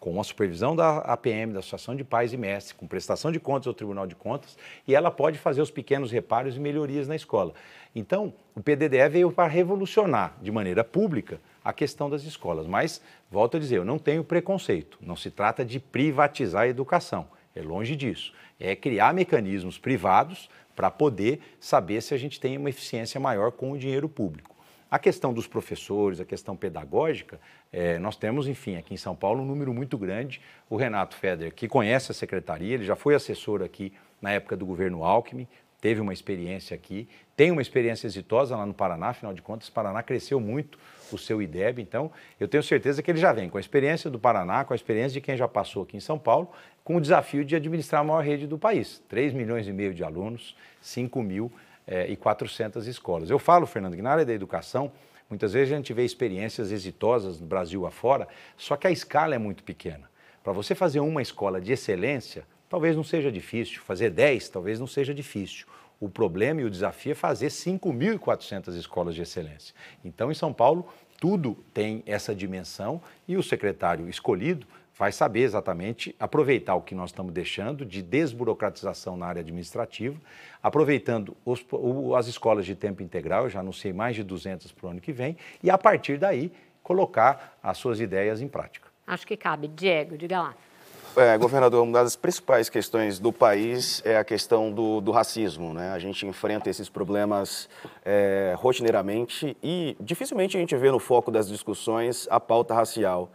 com a supervisão da APM, da Associação de Pais e Mestres, com prestação de contas ao Tribunal de Contas, e ela pode fazer os pequenos reparos e melhorias na escola. Então, o PDDE veio para revolucionar de maneira pública a questão das escolas. Mas, volto a dizer, eu não tenho preconceito. Não se trata de privatizar a educação. É longe disso. É criar mecanismos privados para poder saber se a gente tem uma eficiência maior com o dinheiro público. A questão dos professores, a questão pedagógica, é, nós temos, enfim, aqui em São Paulo um número muito grande. O Renato Feder, que conhece a secretaria, ele já foi assessor aqui na época do governo Alckmin, teve uma experiência aqui, tem uma experiência exitosa lá no Paraná, afinal de contas, o Paraná cresceu muito o seu IDEB, então eu tenho certeza que ele já vem com a experiência do Paraná, com a experiência de quem já passou aqui em São Paulo, com o desafio de administrar a maior rede do país. 3 milhões e meio de alunos, 5 mil eh, e 400 escolas. Eu falo, Fernando, que na área da educação, muitas vezes a gente vê experiências exitosas no Brasil afora, só que a escala é muito pequena. Para você fazer uma escola de excelência, talvez não seja difícil, fazer 10 talvez não seja difícil. O problema e o desafio é fazer 5.400 escolas de excelência. Então, em São Paulo, tudo tem essa dimensão e o secretário escolhido vai saber exatamente aproveitar o que nós estamos deixando de desburocratização na área administrativa, aproveitando os, as escolas de tempo integral, eu já anunciei mais de 200 para o ano que vem, e a partir daí colocar as suas ideias em prática. Acho que cabe. Diego, diga lá. É, governador, uma das principais questões do país é a questão do, do racismo. Né? A gente enfrenta esses problemas é, rotineiramente e dificilmente a gente vê no foco das discussões a pauta racial.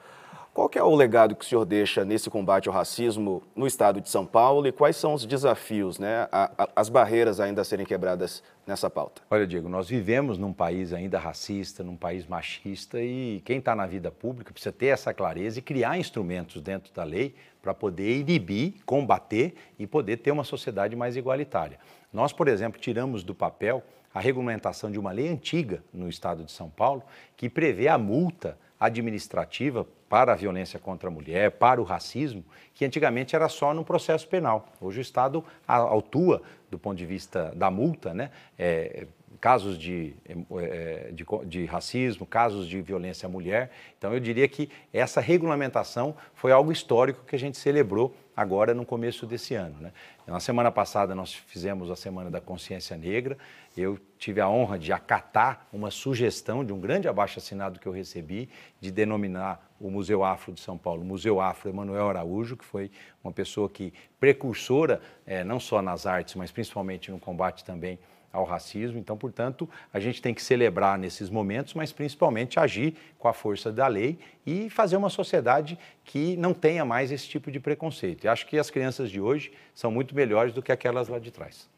Qual é o legado que o senhor deixa nesse combate ao racismo no estado de São Paulo e quais são os desafios, né, a, a, as barreiras ainda a serem quebradas nessa pauta? Olha, Diego, nós vivemos num país ainda racista, num país machista e quem está na vida pública precisa ter essa clareza e criar instrumentos dentro da lei para poder inibir, combater e poder ter uma sociedade mais igualitária. Nós, por exemplo, tiramos do papel a regulamentação de uma lei antiga no estado de São Paulo que prevê a multa administrativa para a violência contra a mulher, para o racismo, que antigamente era só no processo penal. Hoje o Estado autua do ponto de vista da multa, né? É, casos de, é, de, de, racismo, casos de violência à mulher. Então, eu diria que essa regulamentação foi algo histórico que a gente celebrou agora no começo desse ano. Né? Na semana passada, nós fizemos a Semana da Consciência Negra. Eu tive a honra de acatar uma sugestão de um grande abaixo-assinado que eu recebi de denominar o Museu Afro de São Paulo, Museu Afro Emanuel Araújo, que foi uma pessoa que precursora, é, não só nas artes, mas principalmente no combate também ao racismo. Então, portanto, a gente tem que celebrar nesses momentos, mas principalmente agir com a força da lei e fazer uma sociedade que não tenha mais esse tipo de preconceito. E acho que as crianças de hoje são muito melhores do que aquelas lá de trás.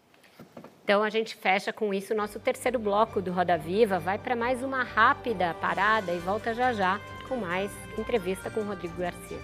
Então a gente fecha com isso o nosso terceiro bloco do Roda Viva. Vai para mais uma rápida parada e volta já já com mais entrevista com Rodrigo Garcia.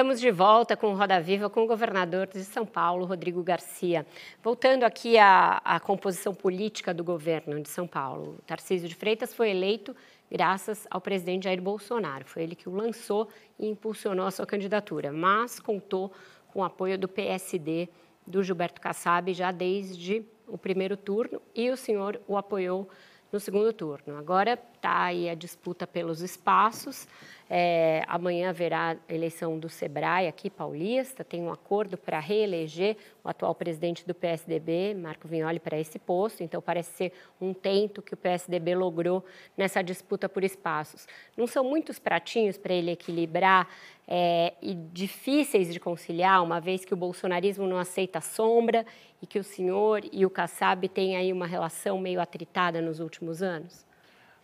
Estamos de volta com Roda Viva com o governador de São Paulo, Rodrigo Garcia. Voltando aqui à, à composição política do governo de São Paulo, Tarcísio de Freitas foi eleito graças ao presidente Jair Bolsonaro. Foi ele que o lançou e impulsionou a sua candidatura, mas contou com o apoio do PSD, do Gilberto Kassab, já desde o primeiro turno, e o senhor o apoiou no segundo turno. Agora está aí a disputa pelos espaços. É, amanhã haverá eleição do SEBRAE aqui, paulista. Tem um acordo para reeleger o atual presidente do PSDB, Marco Vignoli, para esse posto. Então, parece ser um tento que o PSDB logrou nessa disputa por espaços. Não são muitos pratinhos para ele equilibrar é, e difíceis de conciliar, uma vez que o bolsonarismo não aceita sombra e que o senhor e o Kassab têm aí uma relação meio atritada nos últimos anos?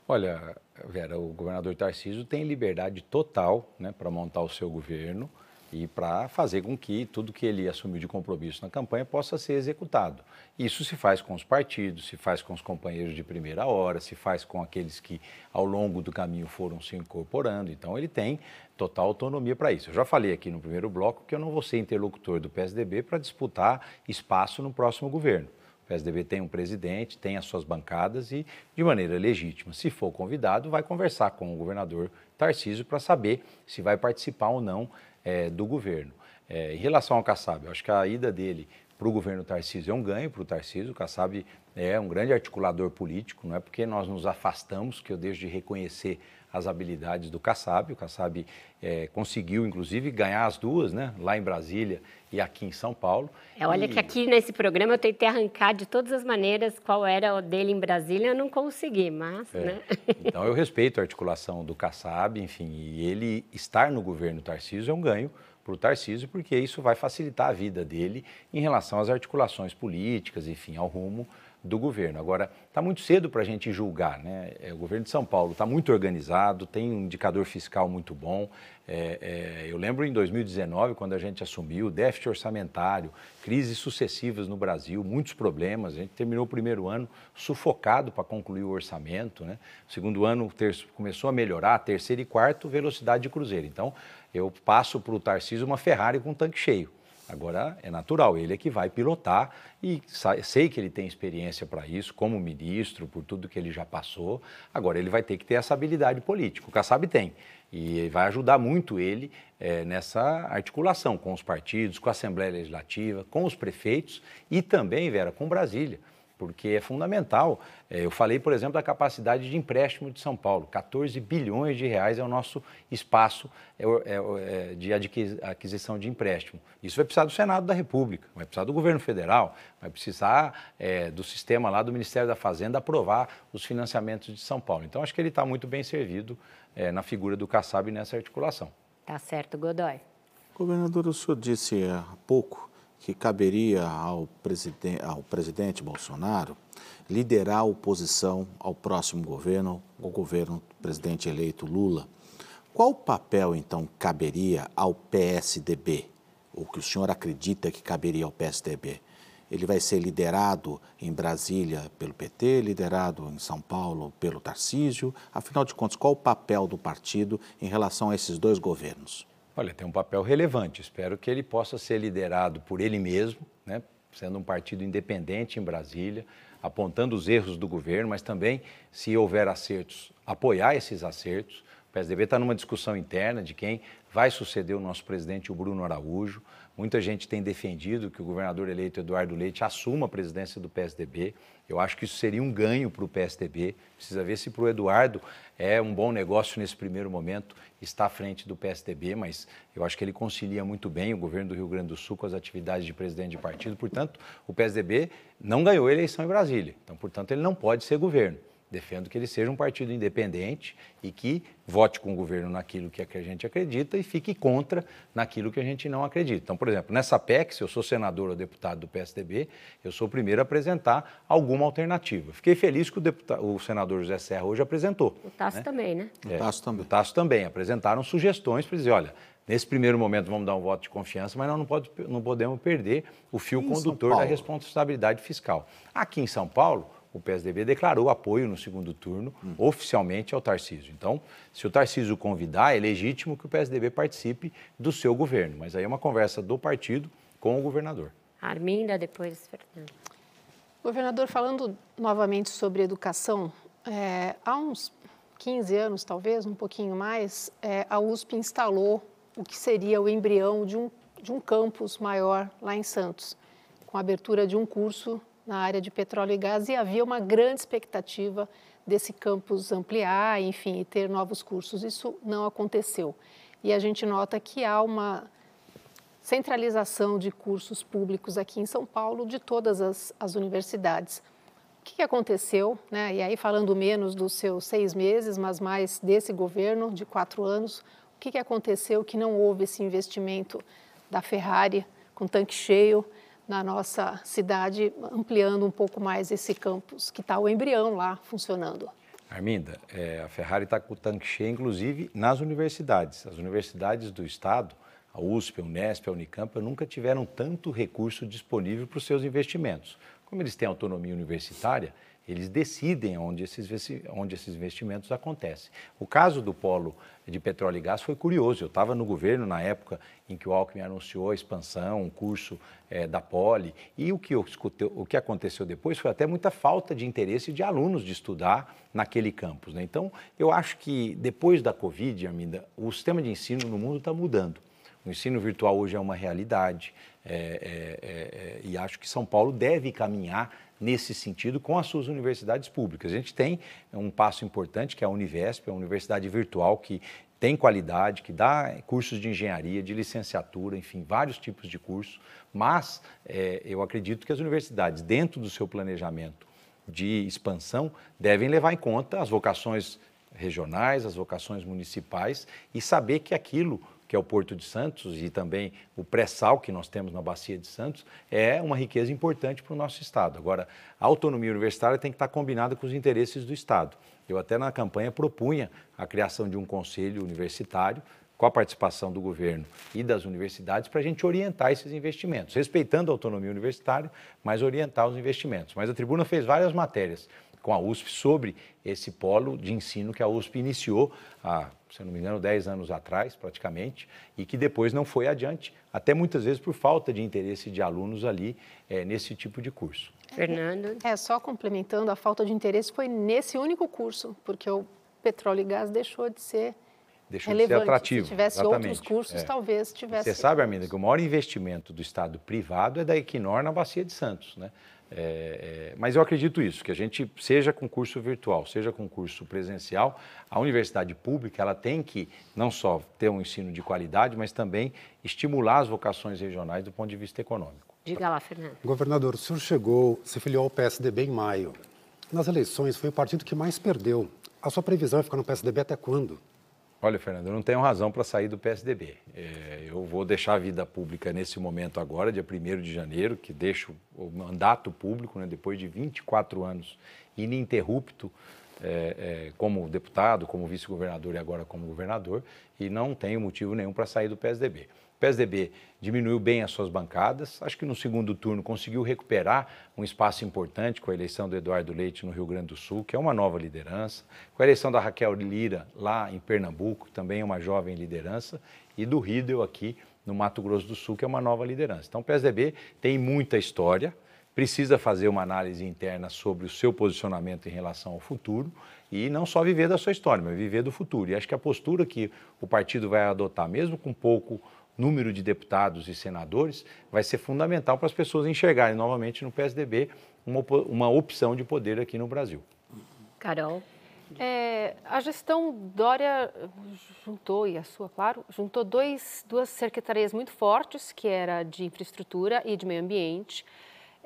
Olha, Vera, o governador Tarcísio tem liberdade total né, para montar o seu governo e para fazer com que tudo que ele assumiu de compromisso na campanha possa ser executado. Isso se faz com os partidos, se faz com os companheiros de primeira hora, se faz com aqueles que ao longo do caminho foram se incorporando. Então ele tem total autonomia para isso. Eu já falei aqui no primeiro bloco que eu não vou ser interlocutor do PSDB para disputar espaço no próximo governo. O PSDB tem um presidente, tem as suas bancadas e, de maneira legítima, se for convidado, vai conversar com o governador Tarcísio para saber se vai participar ou não é, do governo. É, em relação ao Kassab, eu acho que a ida dele para o governo Tarcísio é um ganho para o Tarcísio. O Kassab é um grande articulador político, não é porque nós nos afastamos que eu deixo de reconhecer as habilidades do Kassab. O Kassab é, conseguiu, inclusive, ganhar as duas, né? lá em Brasília e aqui em São Paulo. É, olha e... que aqui nesse programa eu tentei arrancar de todas as maneiras qual era o dele em Brasília, eu não consegui, mas... É. Né? Então eu respeito a articulação do Kassab, enfim, e ele estar no governo Tarcísio é um ganho para o Tarcísio, porque isso vai facilitar a vida dele em relação às articulações políticas, enfim, ao rumo do governo. Agora, está muito cedo para a gente julgar. Né? É, o governo de São Paulo está muito organizado, tem um indicador fiscal muito bom. É, é, eu lembro em 2019, quando a gente assumiu, déficit orçamentário, crises sucessivas no Brasil, muitos problemas. A gente terminou o primeiro ano sufocado para concluir o orçamento. Né? Segundo ano começou a melhorar, terceiro e quarto, velocidade de cruzeiro. Então, eu passo para o Tarcísio uma Ferrari com tanque cheio. Agora, é natural, ele é que vai pilotar e sei que ele tem experiência para isso, como ministro, por tudo que ele já passou. Agora, ele vai ter que ter essa habilidade política. O Kassab tem. E vai ajudar muito ele é, nessa articulação com os partidos, com a Assembleia Legislativa, com os prefeitos e também, Vera, com Brasília. Porque é fundamental. É, eu falei, por exemplo, da capacidade de empréstimo de São Paulo. 14 bilhões de reais é o nosso espaço é, é, de aquisição de empréstimo. Isso vai precisar do Senado da República, vai precisar do governo federal, vai precisar do sistema lá do Ministério da Fazenda aprovar os financiamentos de São Paulo. Então, acho que ele está muito bem servido na figura do Kassab nessa articulação. Tá certo, Godoy. Governador, o senhor disse há pouco que caberia ao, presidente, ao presidente Bolsonaro liderar a oposição ao próximo governo, o governo do presidente eleito Lula. Qual papel, então, caberia ao PSDB? O que o senhor acredita que caberia ao PSDB? Ele vai ser liderado em Brasília pelo PT, liderado em São Paulo pelo Tarcísio. Afinal de contas, qual o papel do partido em relação a esses dois governos? Olha, tem um papel relevante. Espero que ele possa ser liderado por ele mesmo, né? sendo um partido independente em Brasília, apontando os erros do governo, mas também, se houver acertos, apoiar esses acertos. O PSDB está numa discussão interna de quem vai suceder o nosso presidente, o Bruno Araújo. Muita gente tem defendido que o governador eleito Eduardo Leite assuma a presidência do PSDB. Eu acho que isso seria um ganho para o PSDB. Precisa ver se para o Eduardo é um bom negócio nesse primeiro momento estar à frente do PSDB, mas eu acho que ele concilia muito bem o governo do Rio Grande do Sul com as atividades de presidente de partido. Portanto, o PSDB não ganhou a eleição em Brasília. Então, portanto, ele não pode ser governo. Defendo que ele seja um partido independente e que vote com o governo naquilo que a gente acredita e fique contra naquilo que a gente não acredita. Então, por exemplo, nessa PEC, se eu sou senador ou deputado do PSDB, eu sou o primeiro a apresentar alguma alternativa. Fiquei feliz que o, deputado, o senador José Serra hoje apresentou. O Tasso né? também, né? É, o Tasso também. O Tasso também. Apresentaram sugestões para dizer, olha, Nesse primeiro momento vamos dar um voto de confiança, mas nós não, pode, não podemos perder o fio condutor da responsabilidade fiscal. Aqui em São Paulo, o PSDB declarou apoio no segundo turno, hum. oficialmente, ao Tarcísio. Então, se o Tarcísio convidar, é legítimo que o PSDB participe do seu governo. Mas aí é uma conversa do partido com o governador. Arminda, depois Fernando. Governador, falando novamente sobre educação, é, há uns 15 anos, talvez, um pouquinho mais, é, a USP instalou o que seria o embrião de um, de um campus maior lá em Santos, com a abertura de um curso na área de petróleo e gás e havia uma grande expectativa desse campus ampliar, enfim, e ter novos cursos. Isso não aconteceu. E a gente nota que há uma centralização de cursos públicos aqui em São Paulo de todas as, as universidades. O que, aconteceu? Né? E aí, falando menos dos seus seis meses, mas mais desse governo de quatro anos, o que aconteceu que não houve esse investimento da Ferrari com tanque cheio, na nossa cidade, ampliando um pouco mais esse campus, que está o embrião lá funcionando. Arminda, é, a Ferrari está com o tanque cheio, inclusive nas universidades. As universidades do Estado, a USP, a Unesp, a Unicamp, nunca tiveram tanto recurso disponível para os seus investimentos. Como eles têm autonomia universitária, eles decidem onde esses, onde esses investimentos acontecem. O caso do polo de petróleo e gás foi curioso. Eu estava no governo na época em que o Alckmin anunciou a expansão, um curso é, da Poli, e o que, eu escutei, o que aconteceu depois foi até muita falta de interesse de alunos de estudar naquele campus. Né? Então, eu acho que depois da Covid, Arminda, o sistema de ensino no mundo está mudando. O ensino virtual hoje é uma realidade é, é, e acho que São Paulo deve caminhar nesse sentido com as suas universidades públicas. A gente tem um passo importante que é a Univesp, é uma universidade virtual que tem qualidade, que dá cursos de engenharia, de licenciatura, enfim, vários tipos de cursos, mas é, eu acredito que as universidades, dentro do seu planejamento de expansão, devem levar em conta as vocações regionais, as vocações municipais e saber que aquilo que é o Porto de Santos e também o pré-sal que nós temos na Bacia de Santos, é uma riqueza importante para o nosso Estado. Agora, a autonomia universitária tem que estar combinada com os interesses do Estado. Eu até na campanha propunha a criação de um conselho universitário com a participação do governo e das universidades para a gente orientar esses investimentos, respeitando a autonomia universitária, mas orientar os investimentos. Mas a tribuna fez várias matérias com a USP sobre esse polo de ensino que a USP iniciou há, se não me engano, 10 anos atrás, praticamente, e que depois não foi adiante, até muitas vezes por falta de interesse de alunos ali é, nesse tipo de curso. Fernando? É, só complementando, a falta de interesse foi nesse único curso, porque o petróleo e gás deixou de ser deixou relevante. de ser atrativo. Se tivesse exatamente. outros cursos, é. talvez tivesse. Você sabe, Arminda, que o maior investimento do Estado privado é da Equinor na Bacia de Santos. Né? É, é, mas eu acredito isso, que a gente, seja concurso virtual, seja concurso presencial, a universidade pública ela tem que não só ter um ensino de qualidade, mas também estimular as vocações regionais do ponto de vista econômico. Diga lá, Fernando. Governador, o senhor chegou, se filiou ao PSDB em maio. Nas eleições foi o partido que mais perdeu. A sua previsão é ficar no PSDB até quando? Olha, Fernando, eu não tenho razão para sair do PSDB. É, eu vou deixar a vida pública nesse momento agora, dia 1 de janeiro, que deixo o mandato público, né, depois de 24 anos ininterrupto, é, é, como deputado, como vice-governador e agora como governador, e não tenho motivo nenhum para sair do PSDB. PSDB diminuiu bem as suas bancadas, acho que no segundo turno conseguiu recuperar um espaço importante com a eleição do Eduardo Leite no Rio Grande do Sul, que é uma nova liderança, com a eleição da Raquel Lira lá em Pernambuco, também é uma jovem liderança, e do Riedel aqui no Mato Grosso do Sul, que é uma nova liderança. Então o PSDB tem muita história, precisa fazer uma análise interna sobre o seu posicionamento em relação ao futuro e não só viver da sua história, mas viver do futuro. E acho que a postura que o partido vai adotar, mesmo com pouco número de deputados e senadores, vai ser fundamental para as pessoas enxergarem novamente no PSDB uma, uma opção de poder aqui no Brasil. Carol. É, a gestão Dória juntou, e a sua, claro, juntou dois, duas secretarias muito fortes, que era de infraestrutura e de meio ambiente.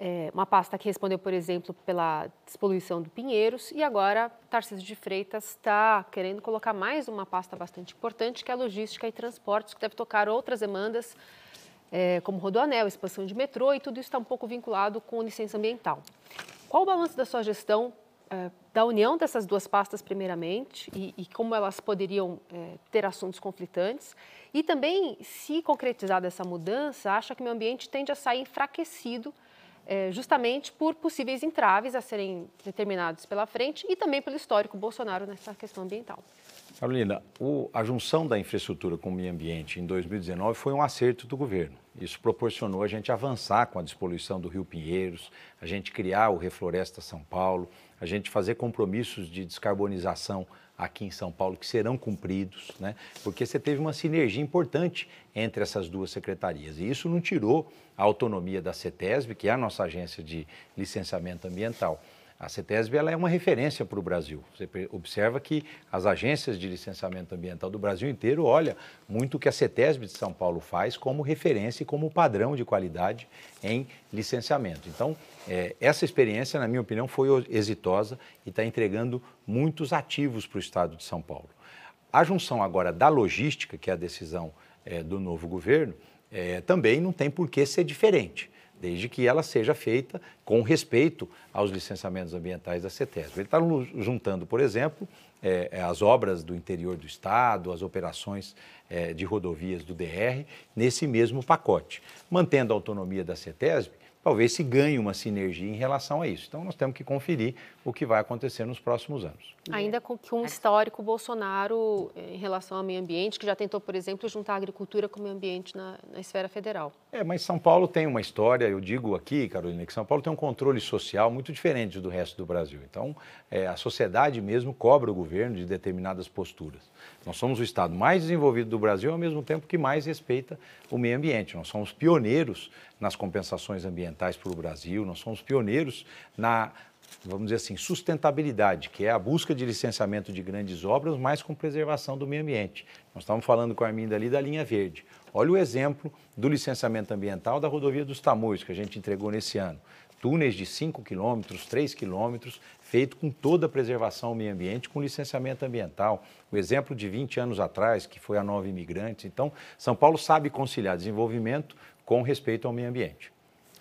É, uma pasta que respondeu, por exemplo, pela despoluição do Pinheiros, e agora Tarcísio de Freitas está querendo colocar mais uma pasta bastante importante, que é a logística e transportes, que deve tocar outras demandas, é, como rodoanel, expansão de metrô, e tudo isso está um pouco vinculado com licença ambiental. Qual o balanço da sua gestão é, da união dessas duas pastas, primeiramente, e, e como elas poderiam é, ter assuntos conflitantes? E também, se concretizada essa mudança, acha que o meio ambiente tende a sair enfraquecido é, justamente por possíveis entraves a serem determinados pela frente e também pelo histórico Bolsonaro nessa questão ambiental. Carolina, o, a junção da infraestrutura com o meio ambiente em 2019 foi um acerto do governo. Isso proporcionou a gente avançar com a despoluição do Rio Pinheiros, a gente criar o Refloresta São Paulo, a gente fazer compromissos de descarbonização aqui em São Paulo que serão cumpridos, né? porque você teve uma sinergia importante entre essas duas secretarias. E isso não tirou a autonomia da CETESB, que é a nossa agência de licenciamento ambiental. A CETESB ela é uma referência para o Brasil. Você observa que as agências de licenciamento ambiental do Brasil inteiro olham muito o que a CETESB de São Paulo faz como referência e como padrão de qualidade em licenciamento. Então, é, essa experiência, na minha opinião, foi exitosa e está entregando muitos ativos para o Estado de São Paulo. A junção agora da logística, que é a decisão é, do novo governo, é, também não tem por que ser diferente desde que ela seja feita com respeito aos licenciamentos ambientais da CETESB. Ele está juntando, por exemplo, é, é, as obras do interior do Estado, as operações é, de rodovias do DR, nesse mesmo pacote, mantendo a autonomia da CETESB talvez se ganhe uma sinergia em relação a isso. Então, nós temos que conferir o que vai acontecer nos próximos anos. Ainda com um histórico Bolsonaro eh, em relação ao meio ambiente, que já tentou, por exemplo, juntar a agricultura com o meio ambiente na, na esfera federal. É, mas São Paulo tem uma história, eu digo aqui, Carolina, que São Paulo tem um controle social muito diferente do resto do Brasil. Então, é, a sociedade mesmo cobra o governo de determinadas posturas. Nós somos o estado mais desenvolvido do Brasil, ao mesmo tempo que mais respeita o meio ambiente. Nós somos pioneiros nas compensações ambientais para o Brasil, nós somos pioneiros na, vamos dizer assim, sustentabilidade, que é a busca de licenciamento de grandes obras, mas com preservação do meio ambiente. Nós estávamos falando com a Arminda ali da linha verde. Olha o exemplo do licenciamento ambiental da rodovia dos Tamoios, que a gente entregou nesse ano. Túneis de 5 quilômetros, 3 quilômetros, feito com toda a preservação ao meio ambiente, com licenciamento ambiental. O exemplo de 20 anos atrás, que foi a Nova Imigrantes. Então, São Paulo sabe conciliar desenvolvimento com respeito ao meio ambiente.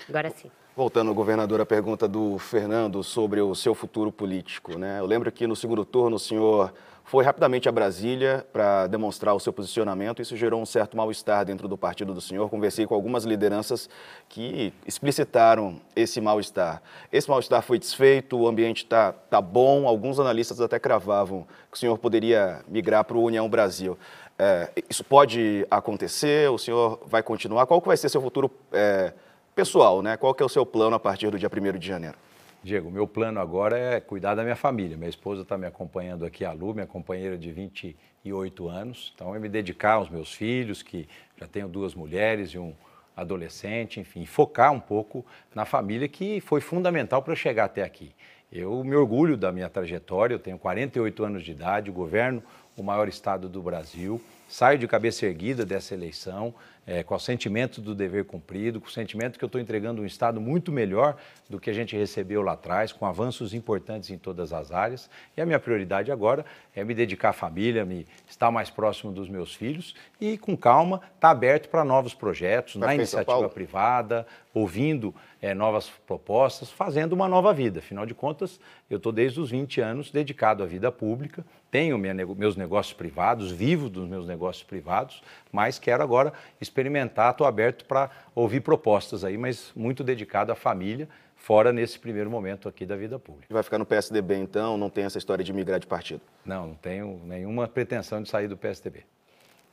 Agora sim. Voltando, governador, a pergunta do Fernando sobre o seu futuro político. Né? Eu lembro que no segundo turno o senhor foi rapidamente a Brasília para demonstrar o seu posicionamento. Isso gerou um certo mal-estar dentro do partido do senhor. Conversei com algumas lideranças que explicitaram esse mal-estar. Esse mal-estar foi desfeito, o ambiente está tá bom. Alguns analistas até cravavam que o senhor poderia migrar para o União Brasil. É, isso pode acontecer? O senhor vai continuar? Qual que vai ser seu futuro é, pessoal? Né? Qual que é o seu plano a partir do dia 1 de janeiro? Diego, meu plano agora é cuidar da minha família. Minha esposa está me acompanhando aqui, a Lu, minha companheira de 28 anos. Então, é me dedicar aos meus filhos, que já tenho duas mulheres e um adolescente, enfim, focar um pouco na família que foi fundamental para chegar até aqui. Eu me orgulho da minha trajetória, eu tenho 48 anos de idade, governo o maior estado do Brasil, saio de cabeça erguida dessa eleição, é, com o sentimento do dever cumprido, com o sentimento que eu estou entregando um Estado muito melhor do que a gente recebeu lá atrás, com avanços importantes em todas as áreas. E a minha prioridade agora é me dedicar à família, me estar mais próximo dos meus filhos e, com calma, estar tá aberto para novos projetos, Vai na iniciativa privada, ouvindo é, novas propostas, fazendo uma nova vida. Afinal de contas, eu estou desde os 20 anos dedicado à vida pública, tenho minha, meus negócios privados, vivo dos meus negócios privados, mas quero agora experimentar, estou aberto para ouvir propostas aí, mas muito dedicado à família, fora nesse primeiro momento aqui da vida pública. Vai ficar no PSDB então, não tem essa história de migrar de partido? Não, não tenho nenhuma pretensão de sair do PSDB.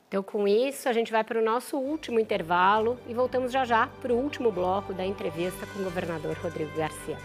Então, com isso, a gente vai para o nosso último intervalo e voltamos já já para o último bloco da entrevista com o governador Rodrigo Garcia.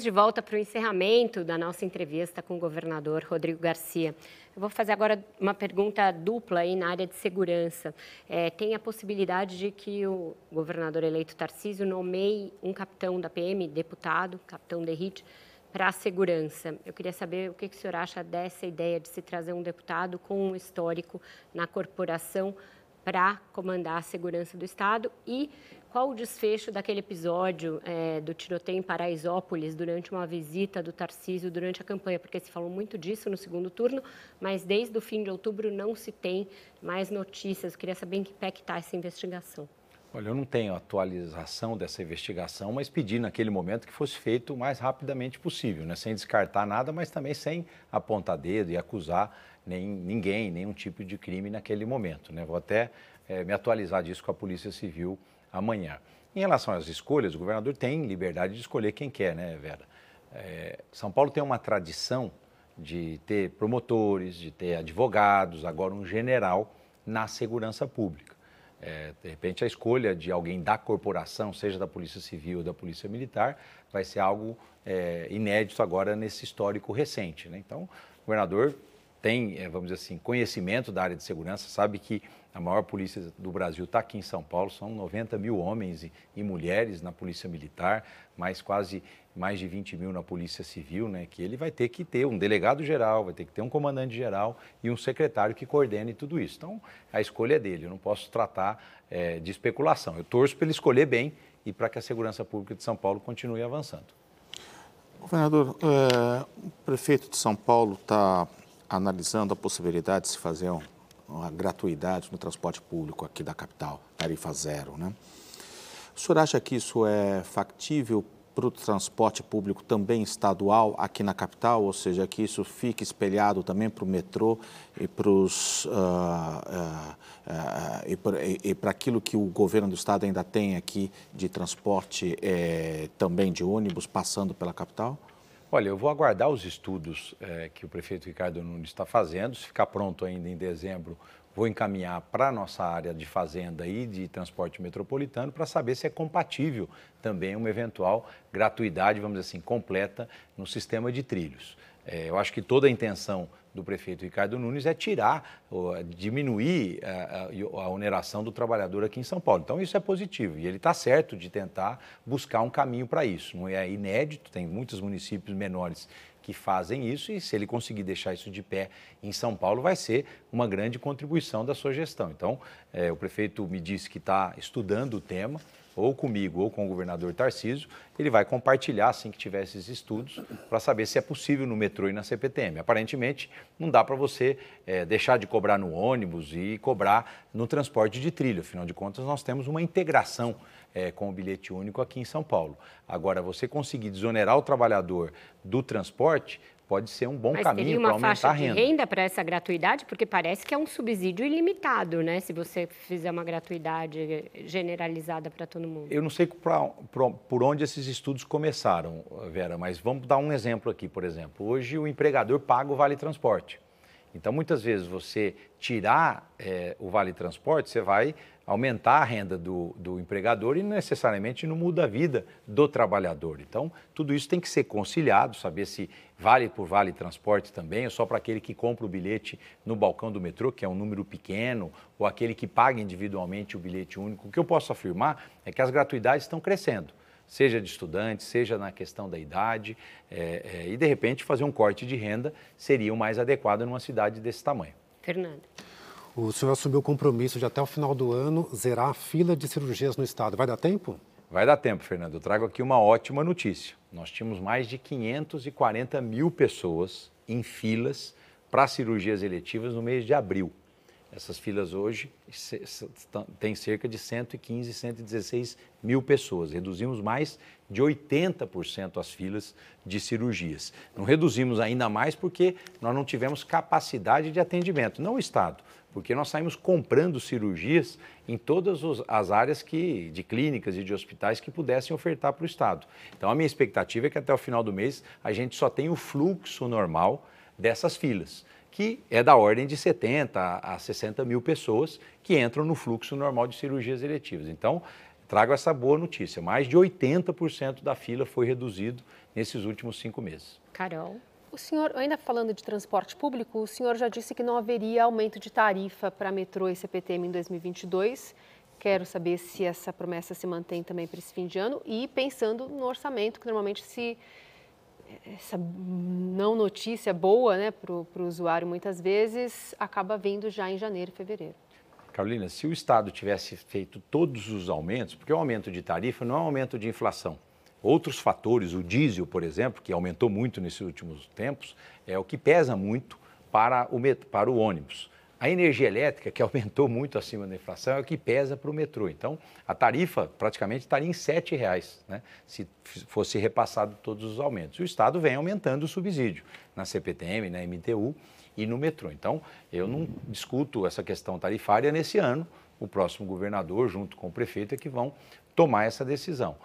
Estamos de volta para o encerramento da nossa entrevista com o governador Rodrigo Garcia. Eu vou fazer agora uma pergunta dupla aí na área de segurança. É, tem a possibilidade de que o governador eleito Tarcísio nomeie um capitão da PM, deputado, capitão Derrite, para a segurança. Eu queria saber o que, que o senhor acha dessa ideia de se trazer um deputado com um histórico na corporação para comandar a segurança do Estado e qual o desfecho daquele episódio é, do tiroteio em Paraisópolis durante uma visita do Tarcísio durante a campanha? Porque se falou muito disso no segundo turno, mas desde o fim de outubro não se tem mais notícias. Eu queria saber em que pé está essa investigação. Olha, eu não tenho atualização dessa investigação, mas pedi naquele momento que fosse feito o mais rapidamente possível, né? sem descartar nada, mas também sem apontar dedo e acusar nem, ninguém, nenhum tipo de crime naquele momento. Né? Vou até é, me atualizar disso com a Polícia Civil amanhã. Em relação às escolhas, o governador tem liberdade de escolher quem quer, né, Vera? É, São Paulo tem uma tradição de ter promotores, de ter advogados, agora um general na segurança pública. É, de repente, a escolha de alguém da corporação, seja da Polícia Civil ou da Polícia Militar, vai ser algo é, inédito agora nesse histórico recente. Né? Então, o governador tem, é, vamos dizer assim, conhecimento da área de segurança, sabe que a maior polícia do Brasil está aqui em São Paulo, são 90 mil homens e, e, mulheres na Polícia Militar, mais quase mais de 20 mil na Polícia Civil, né? Que ele vai ter que ter um delegado geral, vai ter que ter um comandante geral e um secretário que coordene tudo isso. Então, a escolha é dele, eu não posso tratar é, de especulação. Eu torço para ele escolher bem e para que a segurança pública de São Paulo continue avançando. Governador, é, o prefeito de São Paulo está analisando a possibilidade de se fazer um uma gratuidade no transporte público aqui da capital, tarifa zero. Né? O senhor acha que isso é factível para o transporte público também estadual aqui na capital, ou seja, que isso fique espelhado também para o metrô e para uh, uh, uh, aquilo que o governo do estado ainda tem aqui de transporte eh, também de ônibus passando pela capital? Olha, eu vou aguardar os estudos é, que o prefeito Ricardo Nunes está fazendo. Se ficar pronto ainda em dezembro, vou encaminhar para a nossa área de fazenda e de transporte metropolitano para saber se é compatível também uma eventual gratuidade, vamos dizer assim, completa no sistema de trilhos. É, eu acho que toda a intenção do prefeito Ricardo Nunes é tirar, diminuir a, a, a, oneração do trabalhador aqui em São Paulo. Então isso é positivo e ele está certo de tentar buscar um caminho para isso. Não é inédito, tem muitos municípios menores que fazem isso e se ele conseguir deixar isso de pé em São Paulo vai ser uma grande contribuição da sua gestão. Então é, o prefeito me disse que está estudando o tema ou comigo ou com o governador Tarcísio, ele vai compartilhar assim que tiver esses estudos para saber se é possível no metrô e na CPTM. Aparentemente, não dá para você é, deixar de cobrar no ônibus e cobrar no transporte de trilho. Afinal de contas, nós temos uma integração é, com o bilhete único aqui em São Paulo. Agora, você conseguir desonerar o trabalhador do transporte pode ser um bom Mas caminho para aumentar a renda. Uma faixa de renda para essa gratuidade? Porque parece que é um subsídio ilimitado, né? Se você fizer uma gratuidade generalizada para todo mundo. Eu não sei pra, pra, por onde esses estudos começaram, Vera, mas vamos dar um exemplo aqui, por exemplo. Hoje o empregador paga o vale transporte. Então, muitas vezes, você tirar é, o vale transporte, você vai aumentar a renda do, do empregador e necessariamente não muda a vida do trabalhador. Então, tudo isso tem que ser conciliado, saber se vale por vale transporte também, ou só para aquele que compra o bilhete no balcão do metrô, que é um número pequeno, ou aquele que paga individualmente o bilhete único. O que eu posso afirmar é que as gratuidades estão crescendo seja de estudante, seja na questão da idade, é, é, e de repente fazer um corte de renda seria o mais adequado numa cidade desse tamanho. Fernando. O senhor assumiu o compromisso de até o final do ano zerar a fila de cirurgias no estado. Vai dar tempo? Vai dar tempo, Fernando. Eu trago aqui uma ótima notícia. Nós tínhamos mais de 540 mil pessoas em filas para cirurgias eletivas no mês de abril. Essas filas hoje têm cerca de 115, 116 mil pessoas. Reduzimos mais de 80% as filas de cirurgias. Não reduzimos ainda mais porque nós não tivemos capacidade de atendimento, não o Estado, porque nós saímos comprando cirurgias em todas as áreas que, de clínicas e de hospitais que pudessem ofertar para o Estado. Então, a minha expectativa é que até o final do mês a gente só tenha o fluxo normal dessas filas que é da ordem de 70 a 60 mil pessoas que entram no fluxo normal de cirurgias eletivas. Então, trago essa boa notícia: mais de 80% da fila foi reduzido nesses últimos cinco meses. Carol. O senhor, ainda falando de transporte público, o senhor já disse que não haveria aumento de tarifa para metrô e CPTM em 2022. Quero saber se essa promessa se mantém também para esse fim de ano e pensando no orçamento, que normalmente se essa não notícia boa né, para o usuário muitas vezes acaba vindo já em janeiro e fevereiro. Carolina, se o Estado tivesse feito todos os aumentos, porque o aumento de tarifa não é um aumento de inflação. Outros fatores, o diesel, por exemplo, que aumentou muito nesses últimos tempos, é o que pesa muito para o, para o ônibus. A energia elétrica, que aumentou muito acima da inflação, é o que pesa para o metrô. Então, a tarifa praticamente estaria em R$ reais, né, se fosse repassado todos os aumentos. O Estado vem aumentando o subsídio na CPTM, na MTU e no metrô. Então, eu não discuto essa questão tarifária nesse ano. O próximo governador, junto com o prefeito, é que vão tomar essa decisão.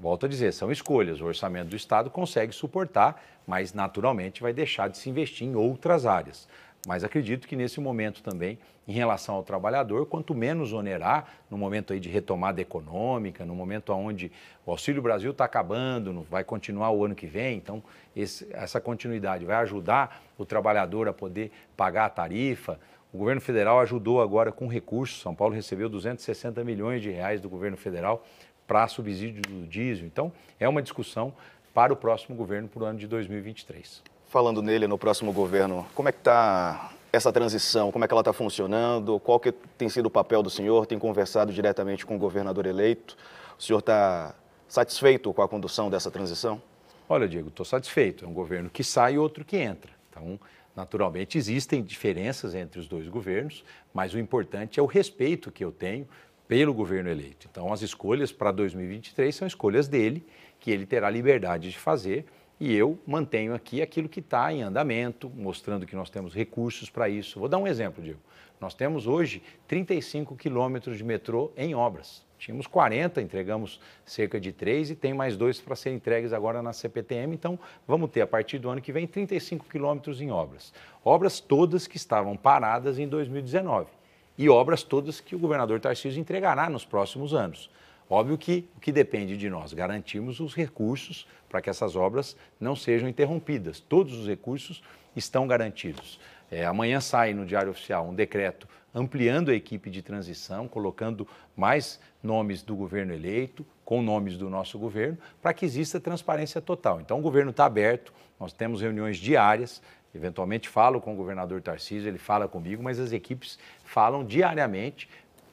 Volto a dizer, são escolhas. O orçamento do Estado consegue suportar, mas naturalmente vai deixar de se investir em outras áreas. Mas acredito que nesse momento também, em relação ao trabalhador, quanto menos onerar, no momento aí de retomada econômica, no momento onde o Auxílio Brasil está acabando, vai continuar o ano que vem, então esse, essa continuidade vai ajudar o trabalhador a poder pagar a tarifa. O governo federal ajudou agora com recursos, São Paulo recebeu 260 milhões de reais do governo federal para subsídio do diesel. Então, é uma discussão para o próximo governo para o ano de 2023 falando nele no próximo governo, como é que está essa transição? Como é que ela está funcionando? Qual que tem sido o papel do senhor? Tem conversado diretamente com o governador eleito? O senhor está satisfeito com a condução dessa transição? Olha, Diego, estou satisfeito. É um governo que sai e outro que entra. Então, naturalmente, existem diferenças entre os dois governos, mas o importante é o respeito que eu tenho pelo governo eleito. Então, as escolhas para 2023 são escolhas dele, que ele terá liberdade de fazer e eu mantenho aqui aquilo que está em andamento, mostrando que nós temos recursos para isso. Vou dar um exemplo, Diego. Nós temos hoje 35 quilômetros de metrô em obras. Tínhamos 40, entregamos cerca de 3 e tem mais dois para serem entregues agora na CPTM. Então, vamos ter a partir do ano que vem 35 quilômetros em obras. Obras todas que estavam paradas em 2019 e obras todas que o governador Tarcísio entregará nos próximos anos. Óbvio que o que depende de nós garantirmos os recursos para que essas obras não sejam interrompidas. Todos os recursos estão garantidos. É, amanhã sai no Diário Oficial um decreto ampliando a equipe de transição, colocando mais nomes do governo eleito, com nomes do nosso governo, para que exista transparência total. Então, o governo está aberto, nós temos reuniões diárias, eventualmente falo com o governador Tarcísio, ele fala comigo, mas as equipes falam diariamente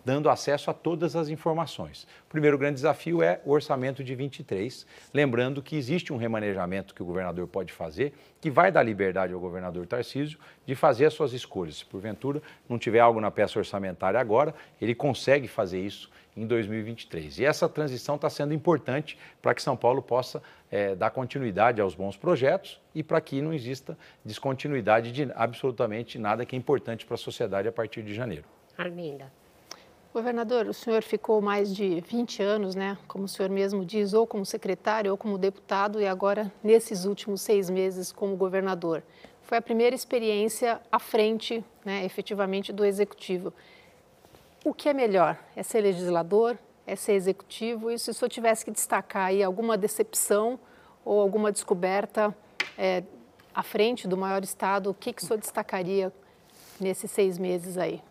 dando acesso a todas as informações. O primeiro grande desafio é o orçamento de 23, lembrando que existe um remanejamento que o governador pode fazer, que vai dar liberdade ao governador Tarcísio de fazer as suas escolhas. Se porventura não tiver algo na peça orçamentária agora, ele consegue fazer isso em 2023. E essa transição está sendo importante para que São Paulo possa é, dar continuidade aos bons projetos e para que não exista descontinuidade de absolutamente nada que é importante para a sociedade a partir de janeiro. Arminda. Governador, o senhor ficou mais de 20 anos, né, como o senhor mesmo diz, ou como secretário ou como deputado e agora, nesses últimos seis meses, como governador. Foi a primeira experiência à frente, né, efetivamente, do Executivo. O que é melhor? É ser legislador? É ser executivo? E se o senhor tivesse que destacar aí alguma decepção ou alguma descoberta é, à frente do maior Estado, o que, que o senhor destacaria nesses seis meses aí?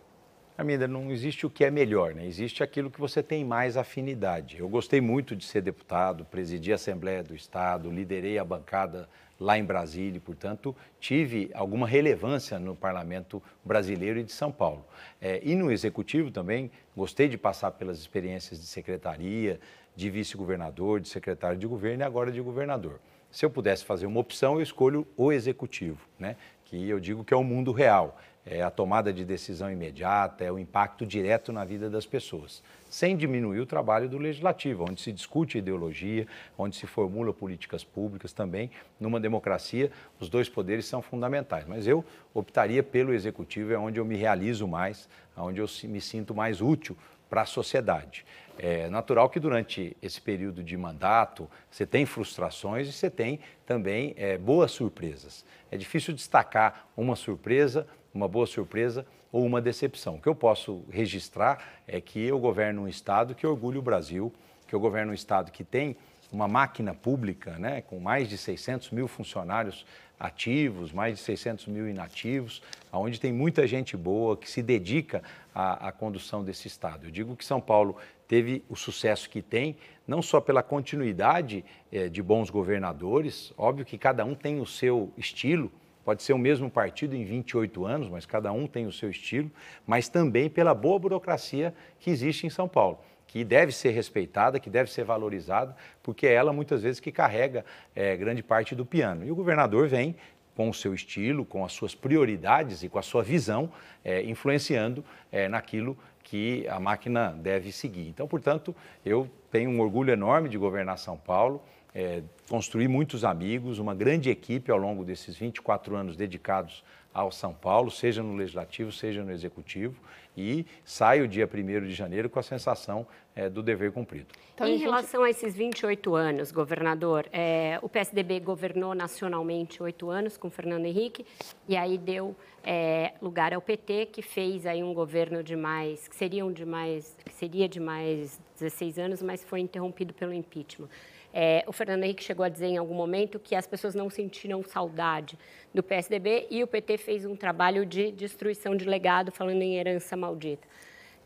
Arminda, não existe o que é melhor, né? existe aquilo que você tem mais afinidade. Eu gostei muito de ser deputado, presidi a Assembleia do Estado, liderei a bancada lá em Brasília, e, portanto, tive alguma relevância no parlamento brasileiro e de São Paulo. É, e no executivo também, gostei de passar pelas experiências de secretaria, de vice-governador, de secretário de governo e agora de governador. Se eu pudesse fazer uma opção, eu escolho o executivo, né? que eu digo que é o mundo real é a tomada de decisão imediata, é o impacto direto na vida das pessoas, sem diminuir o trabalho do legislativo, onde se discute ideologia, onde se formula políticas públicas também. Numa democracia, os dois poderes são fundamentais, mas eu optaria pelo executivo, é onde eu me realizo mais, onde eu me sinto mais útil para a sociedade. É natural que durante esse período de mandato você tem frustrações e você tem também é, boas surpresas. É difícil destacar uma surpresa uma boa surpresa ou uma decepção. O que eu posso registrar é que eu governo um Estado que orgulha o Brasil, que eu governo um Estado que tem uma máquina pública, né, com mais de 600 mil funcionários ativos, mais de 600 mil inativos, onde tem muita gente boa que se dedica à, à, condução desse Estado. Eu digo que São Paulo teve o sucesso que tem, não só pela continuidade eh, de bons governadores, óbvio que cada um tem o seu estilo, Pode ser o mesmo partido em 28 anos, mas cada um tem o seu estilo, mas também pela boa burocracia que existe em São Paulo que deve ser respeitada, que deve ser valorizada, porque é ela muitas vezes que carrega é, grande parte do piano. E o governador vem com o seu estilo, com as suas prioridades e com a sua visão, é, influenciando é, naquilo que a máquina deve seguir. Então, portanto, eu tenho um orgulho enorme de governar São Paulo é, construí muitos amigos, uma grande equipe ao longo desses 24 anos dedicados ao São Paulo, seja no Legislativo, seja no Executivo, e saio dia 1 de janeiro com a sensação é, do dever cumprido. Então, em relação a esses 28 anos, governador, é, o PSDB governou nacionalmente oito anos com Fernando Henrique, e aí deu é, lugar ao PT, que fez aí um governo de mais, que, seriam de mais, que seria de mais 16 anos, mas foi interrompido pelo impeachment. É, o Fernando Henrique chegou a dizer em algum momento que as pessoas não sentiram saudade do PSDB e o PT fez um trabalho de destruição de legado, falando em herança maldita.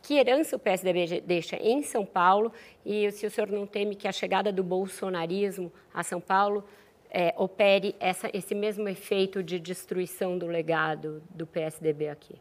Que herança o PSDB deixa em São Paulo e se o senhor não teme que a chegada do bolsonarismo a São Paulo é, opere essa, esse mesmo efeito de destruição do legado do PSDB aqui?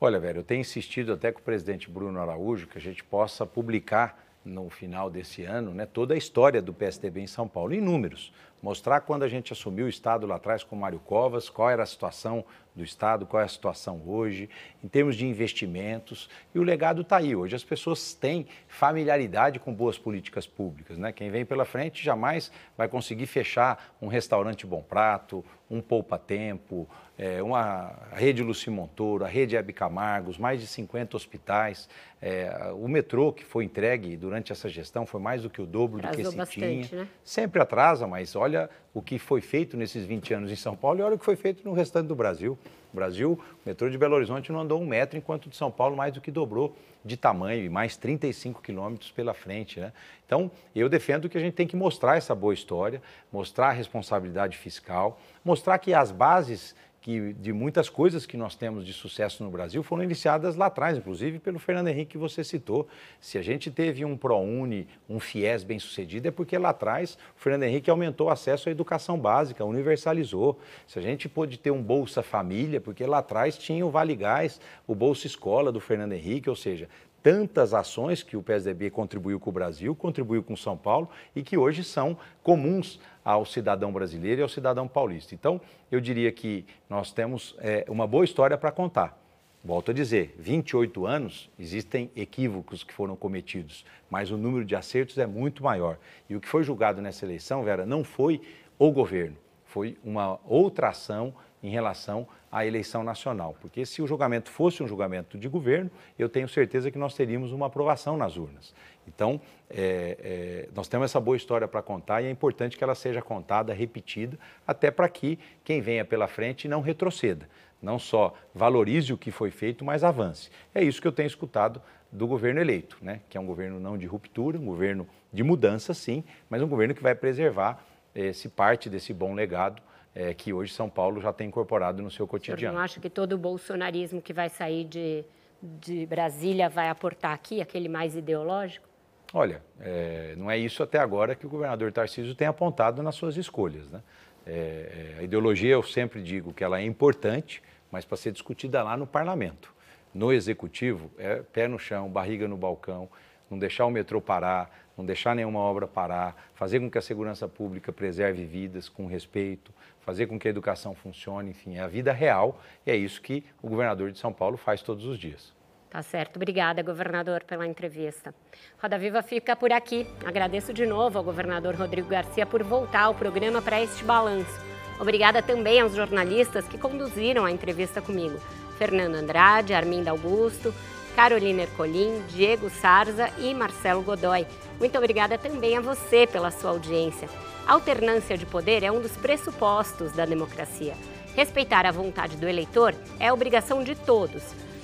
Olha, velho, eu tenho insistido até com o presidente Bruno Araújo que a gente possa publicar no final desse ano, né, toda a história do PSDB em São Paulo, em números. Mostrar quando a gente assumiu o Estado lá atrás com Mário Covas, qual era a situação do Estado, qual é a situação hoje, em termos de investimentos. E o legado está aí. Hoje as pessoas têm familiaridade com boas políticas públicas. Né? Quem vem pela frente jamais vai conseguir fechar um restaurante Bom Prato, um poupa-tempo, é, uma rede Luci Montoro, a rede Hebe Camargos, mais de 50 hospitais. É, o metrô que foi entregue durante essa gestão foi mais do que o dobro Atrasou do que se bastante, tinha. Né? Sempre atrasa, mas olha o que foi feito nesses 20 anos em São Paulo e olha o que foi feito no restante do Brasil. O Brasil, o metrô de Belo Horizonte não andou um metro, enquanto de São Paulo mais do que dobrou de tamanho e mais 35 quilômetros pela frente. Né? Então, eu defendo que a gente tem que mostrar essa boa história, mostrar a responsabilidade fiscal, mostrar que as bases que de muitas coisas que nós temos de sucesso no Brasil foram iniciadas lá atrás, inclusive pelo Fernando Henrique que você citou. Se a gente teve um ProUni, um FIES bem sucedido, é porque lá atrás o Fernando Henrique aumentou o acesso à educação básica, universalizou. Se a gente pôde ter um Bolsa Família, porque lá atrás tinha o Vale Gás, o Bolsa Escola do Fernando Henrique, ou seja, tantas ações que o PSDB contribuiu com o Brasil, contribuiu com São Paulo e que hoje são comuns ao cidadão brasileiro e ao cidadão paulista. Então, eu diria que nós temos é, uma boa história para contar. Volto a dizer, 28 anos, existem equívocos que foram cometidos, mas o número de acertos é muito maior. E o que foi julgado nessa eleição, Vera, não foi o governo, foi uma outra ação em relação à eleição nacional. Porque se o julgamento fosse um julgamento de governo, eu tenho certeza que nós teríamos uma aprovação nas urnas. Então, é, é, nós temos essa boa história para contar e é importante que ela seja contada, repetida, até para que quem venha pela frente não retroceda. Não só valorize o que foi feito, mas avance. É isso que eu tenho escutado do governo eleito, né? que é um governo não de ruptura, um governo de mudança, sim, mas um governo que vai preservar esse parte desse bom legado é, que hoje São Paulo já tem incorporado no seu cotidiano. Senhor não acha que todo o bolsonarismo que vai sair de, de Brasília vai aportar aqui, aquele mais ideológico? Olha, é, não é isso até agora que o governador Tarcísio tem apontado nas suas escolhas. Né? É, é a ideologia, eu sempre digo que ela é importante, mas para ser discutida lá no parlamento. No executivo, é pé no chão, barriga no balcão, não deixar o metrô parar, não deixar nenhuma obra parar, fazer com que a segurança pública preserve vidas com respeito, fazer com que a educação funcione, enfim, é a vida real e é isso que o governador de São Paulo faz todos os dias. Tá certo. Obrigada, governador, pela entrevista. Roda Viva fica por aqui. Agradeço de novo ao governador Rodrigo Garcia por voltar ao programa para este balanço. Obrigada também aos jornalistas que conduziram a entrevista comigo. Fernando Andrade, Arminda Augusto, Carolina Ercolim, Diego Sarza e Marcelo Godoy. Muito obrigada também a você pela sua audiência. Alternância de poder é um dos pressupostos da democracia. Respeitar a vontade do eleitor é obrigação de todos.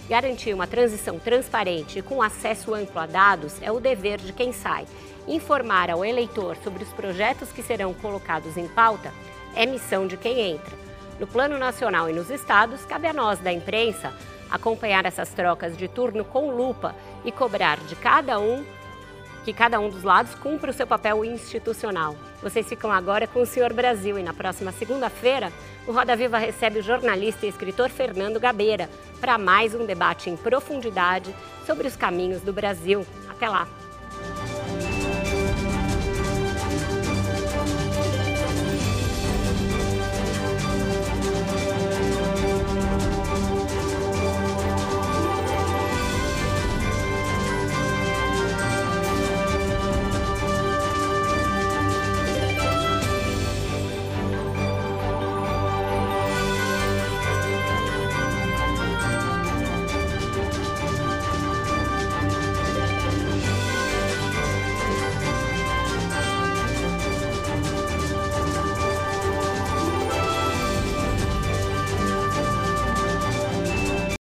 Garantir uma transição transparente e com acesso amplo a dados é o dever de quem sai. Informar ao eleitor sobre os projetos que serão colocados em pauta é missão de quem entra. No plano nacional e nos estados, cabe a nós da imprensa acompanhar essas trocas de turno com lupa e cobrar de cada um que cada um dos lados cumpra o seu papel institucional. Vocês ficam agora com o Senhor Brasil e na próxima segunda-feira, o Roda Viva recebe o jornalista e escritor Fernando Gabeira para mais um debate em profundidade sobre os caminhos do Brasil. Até lá!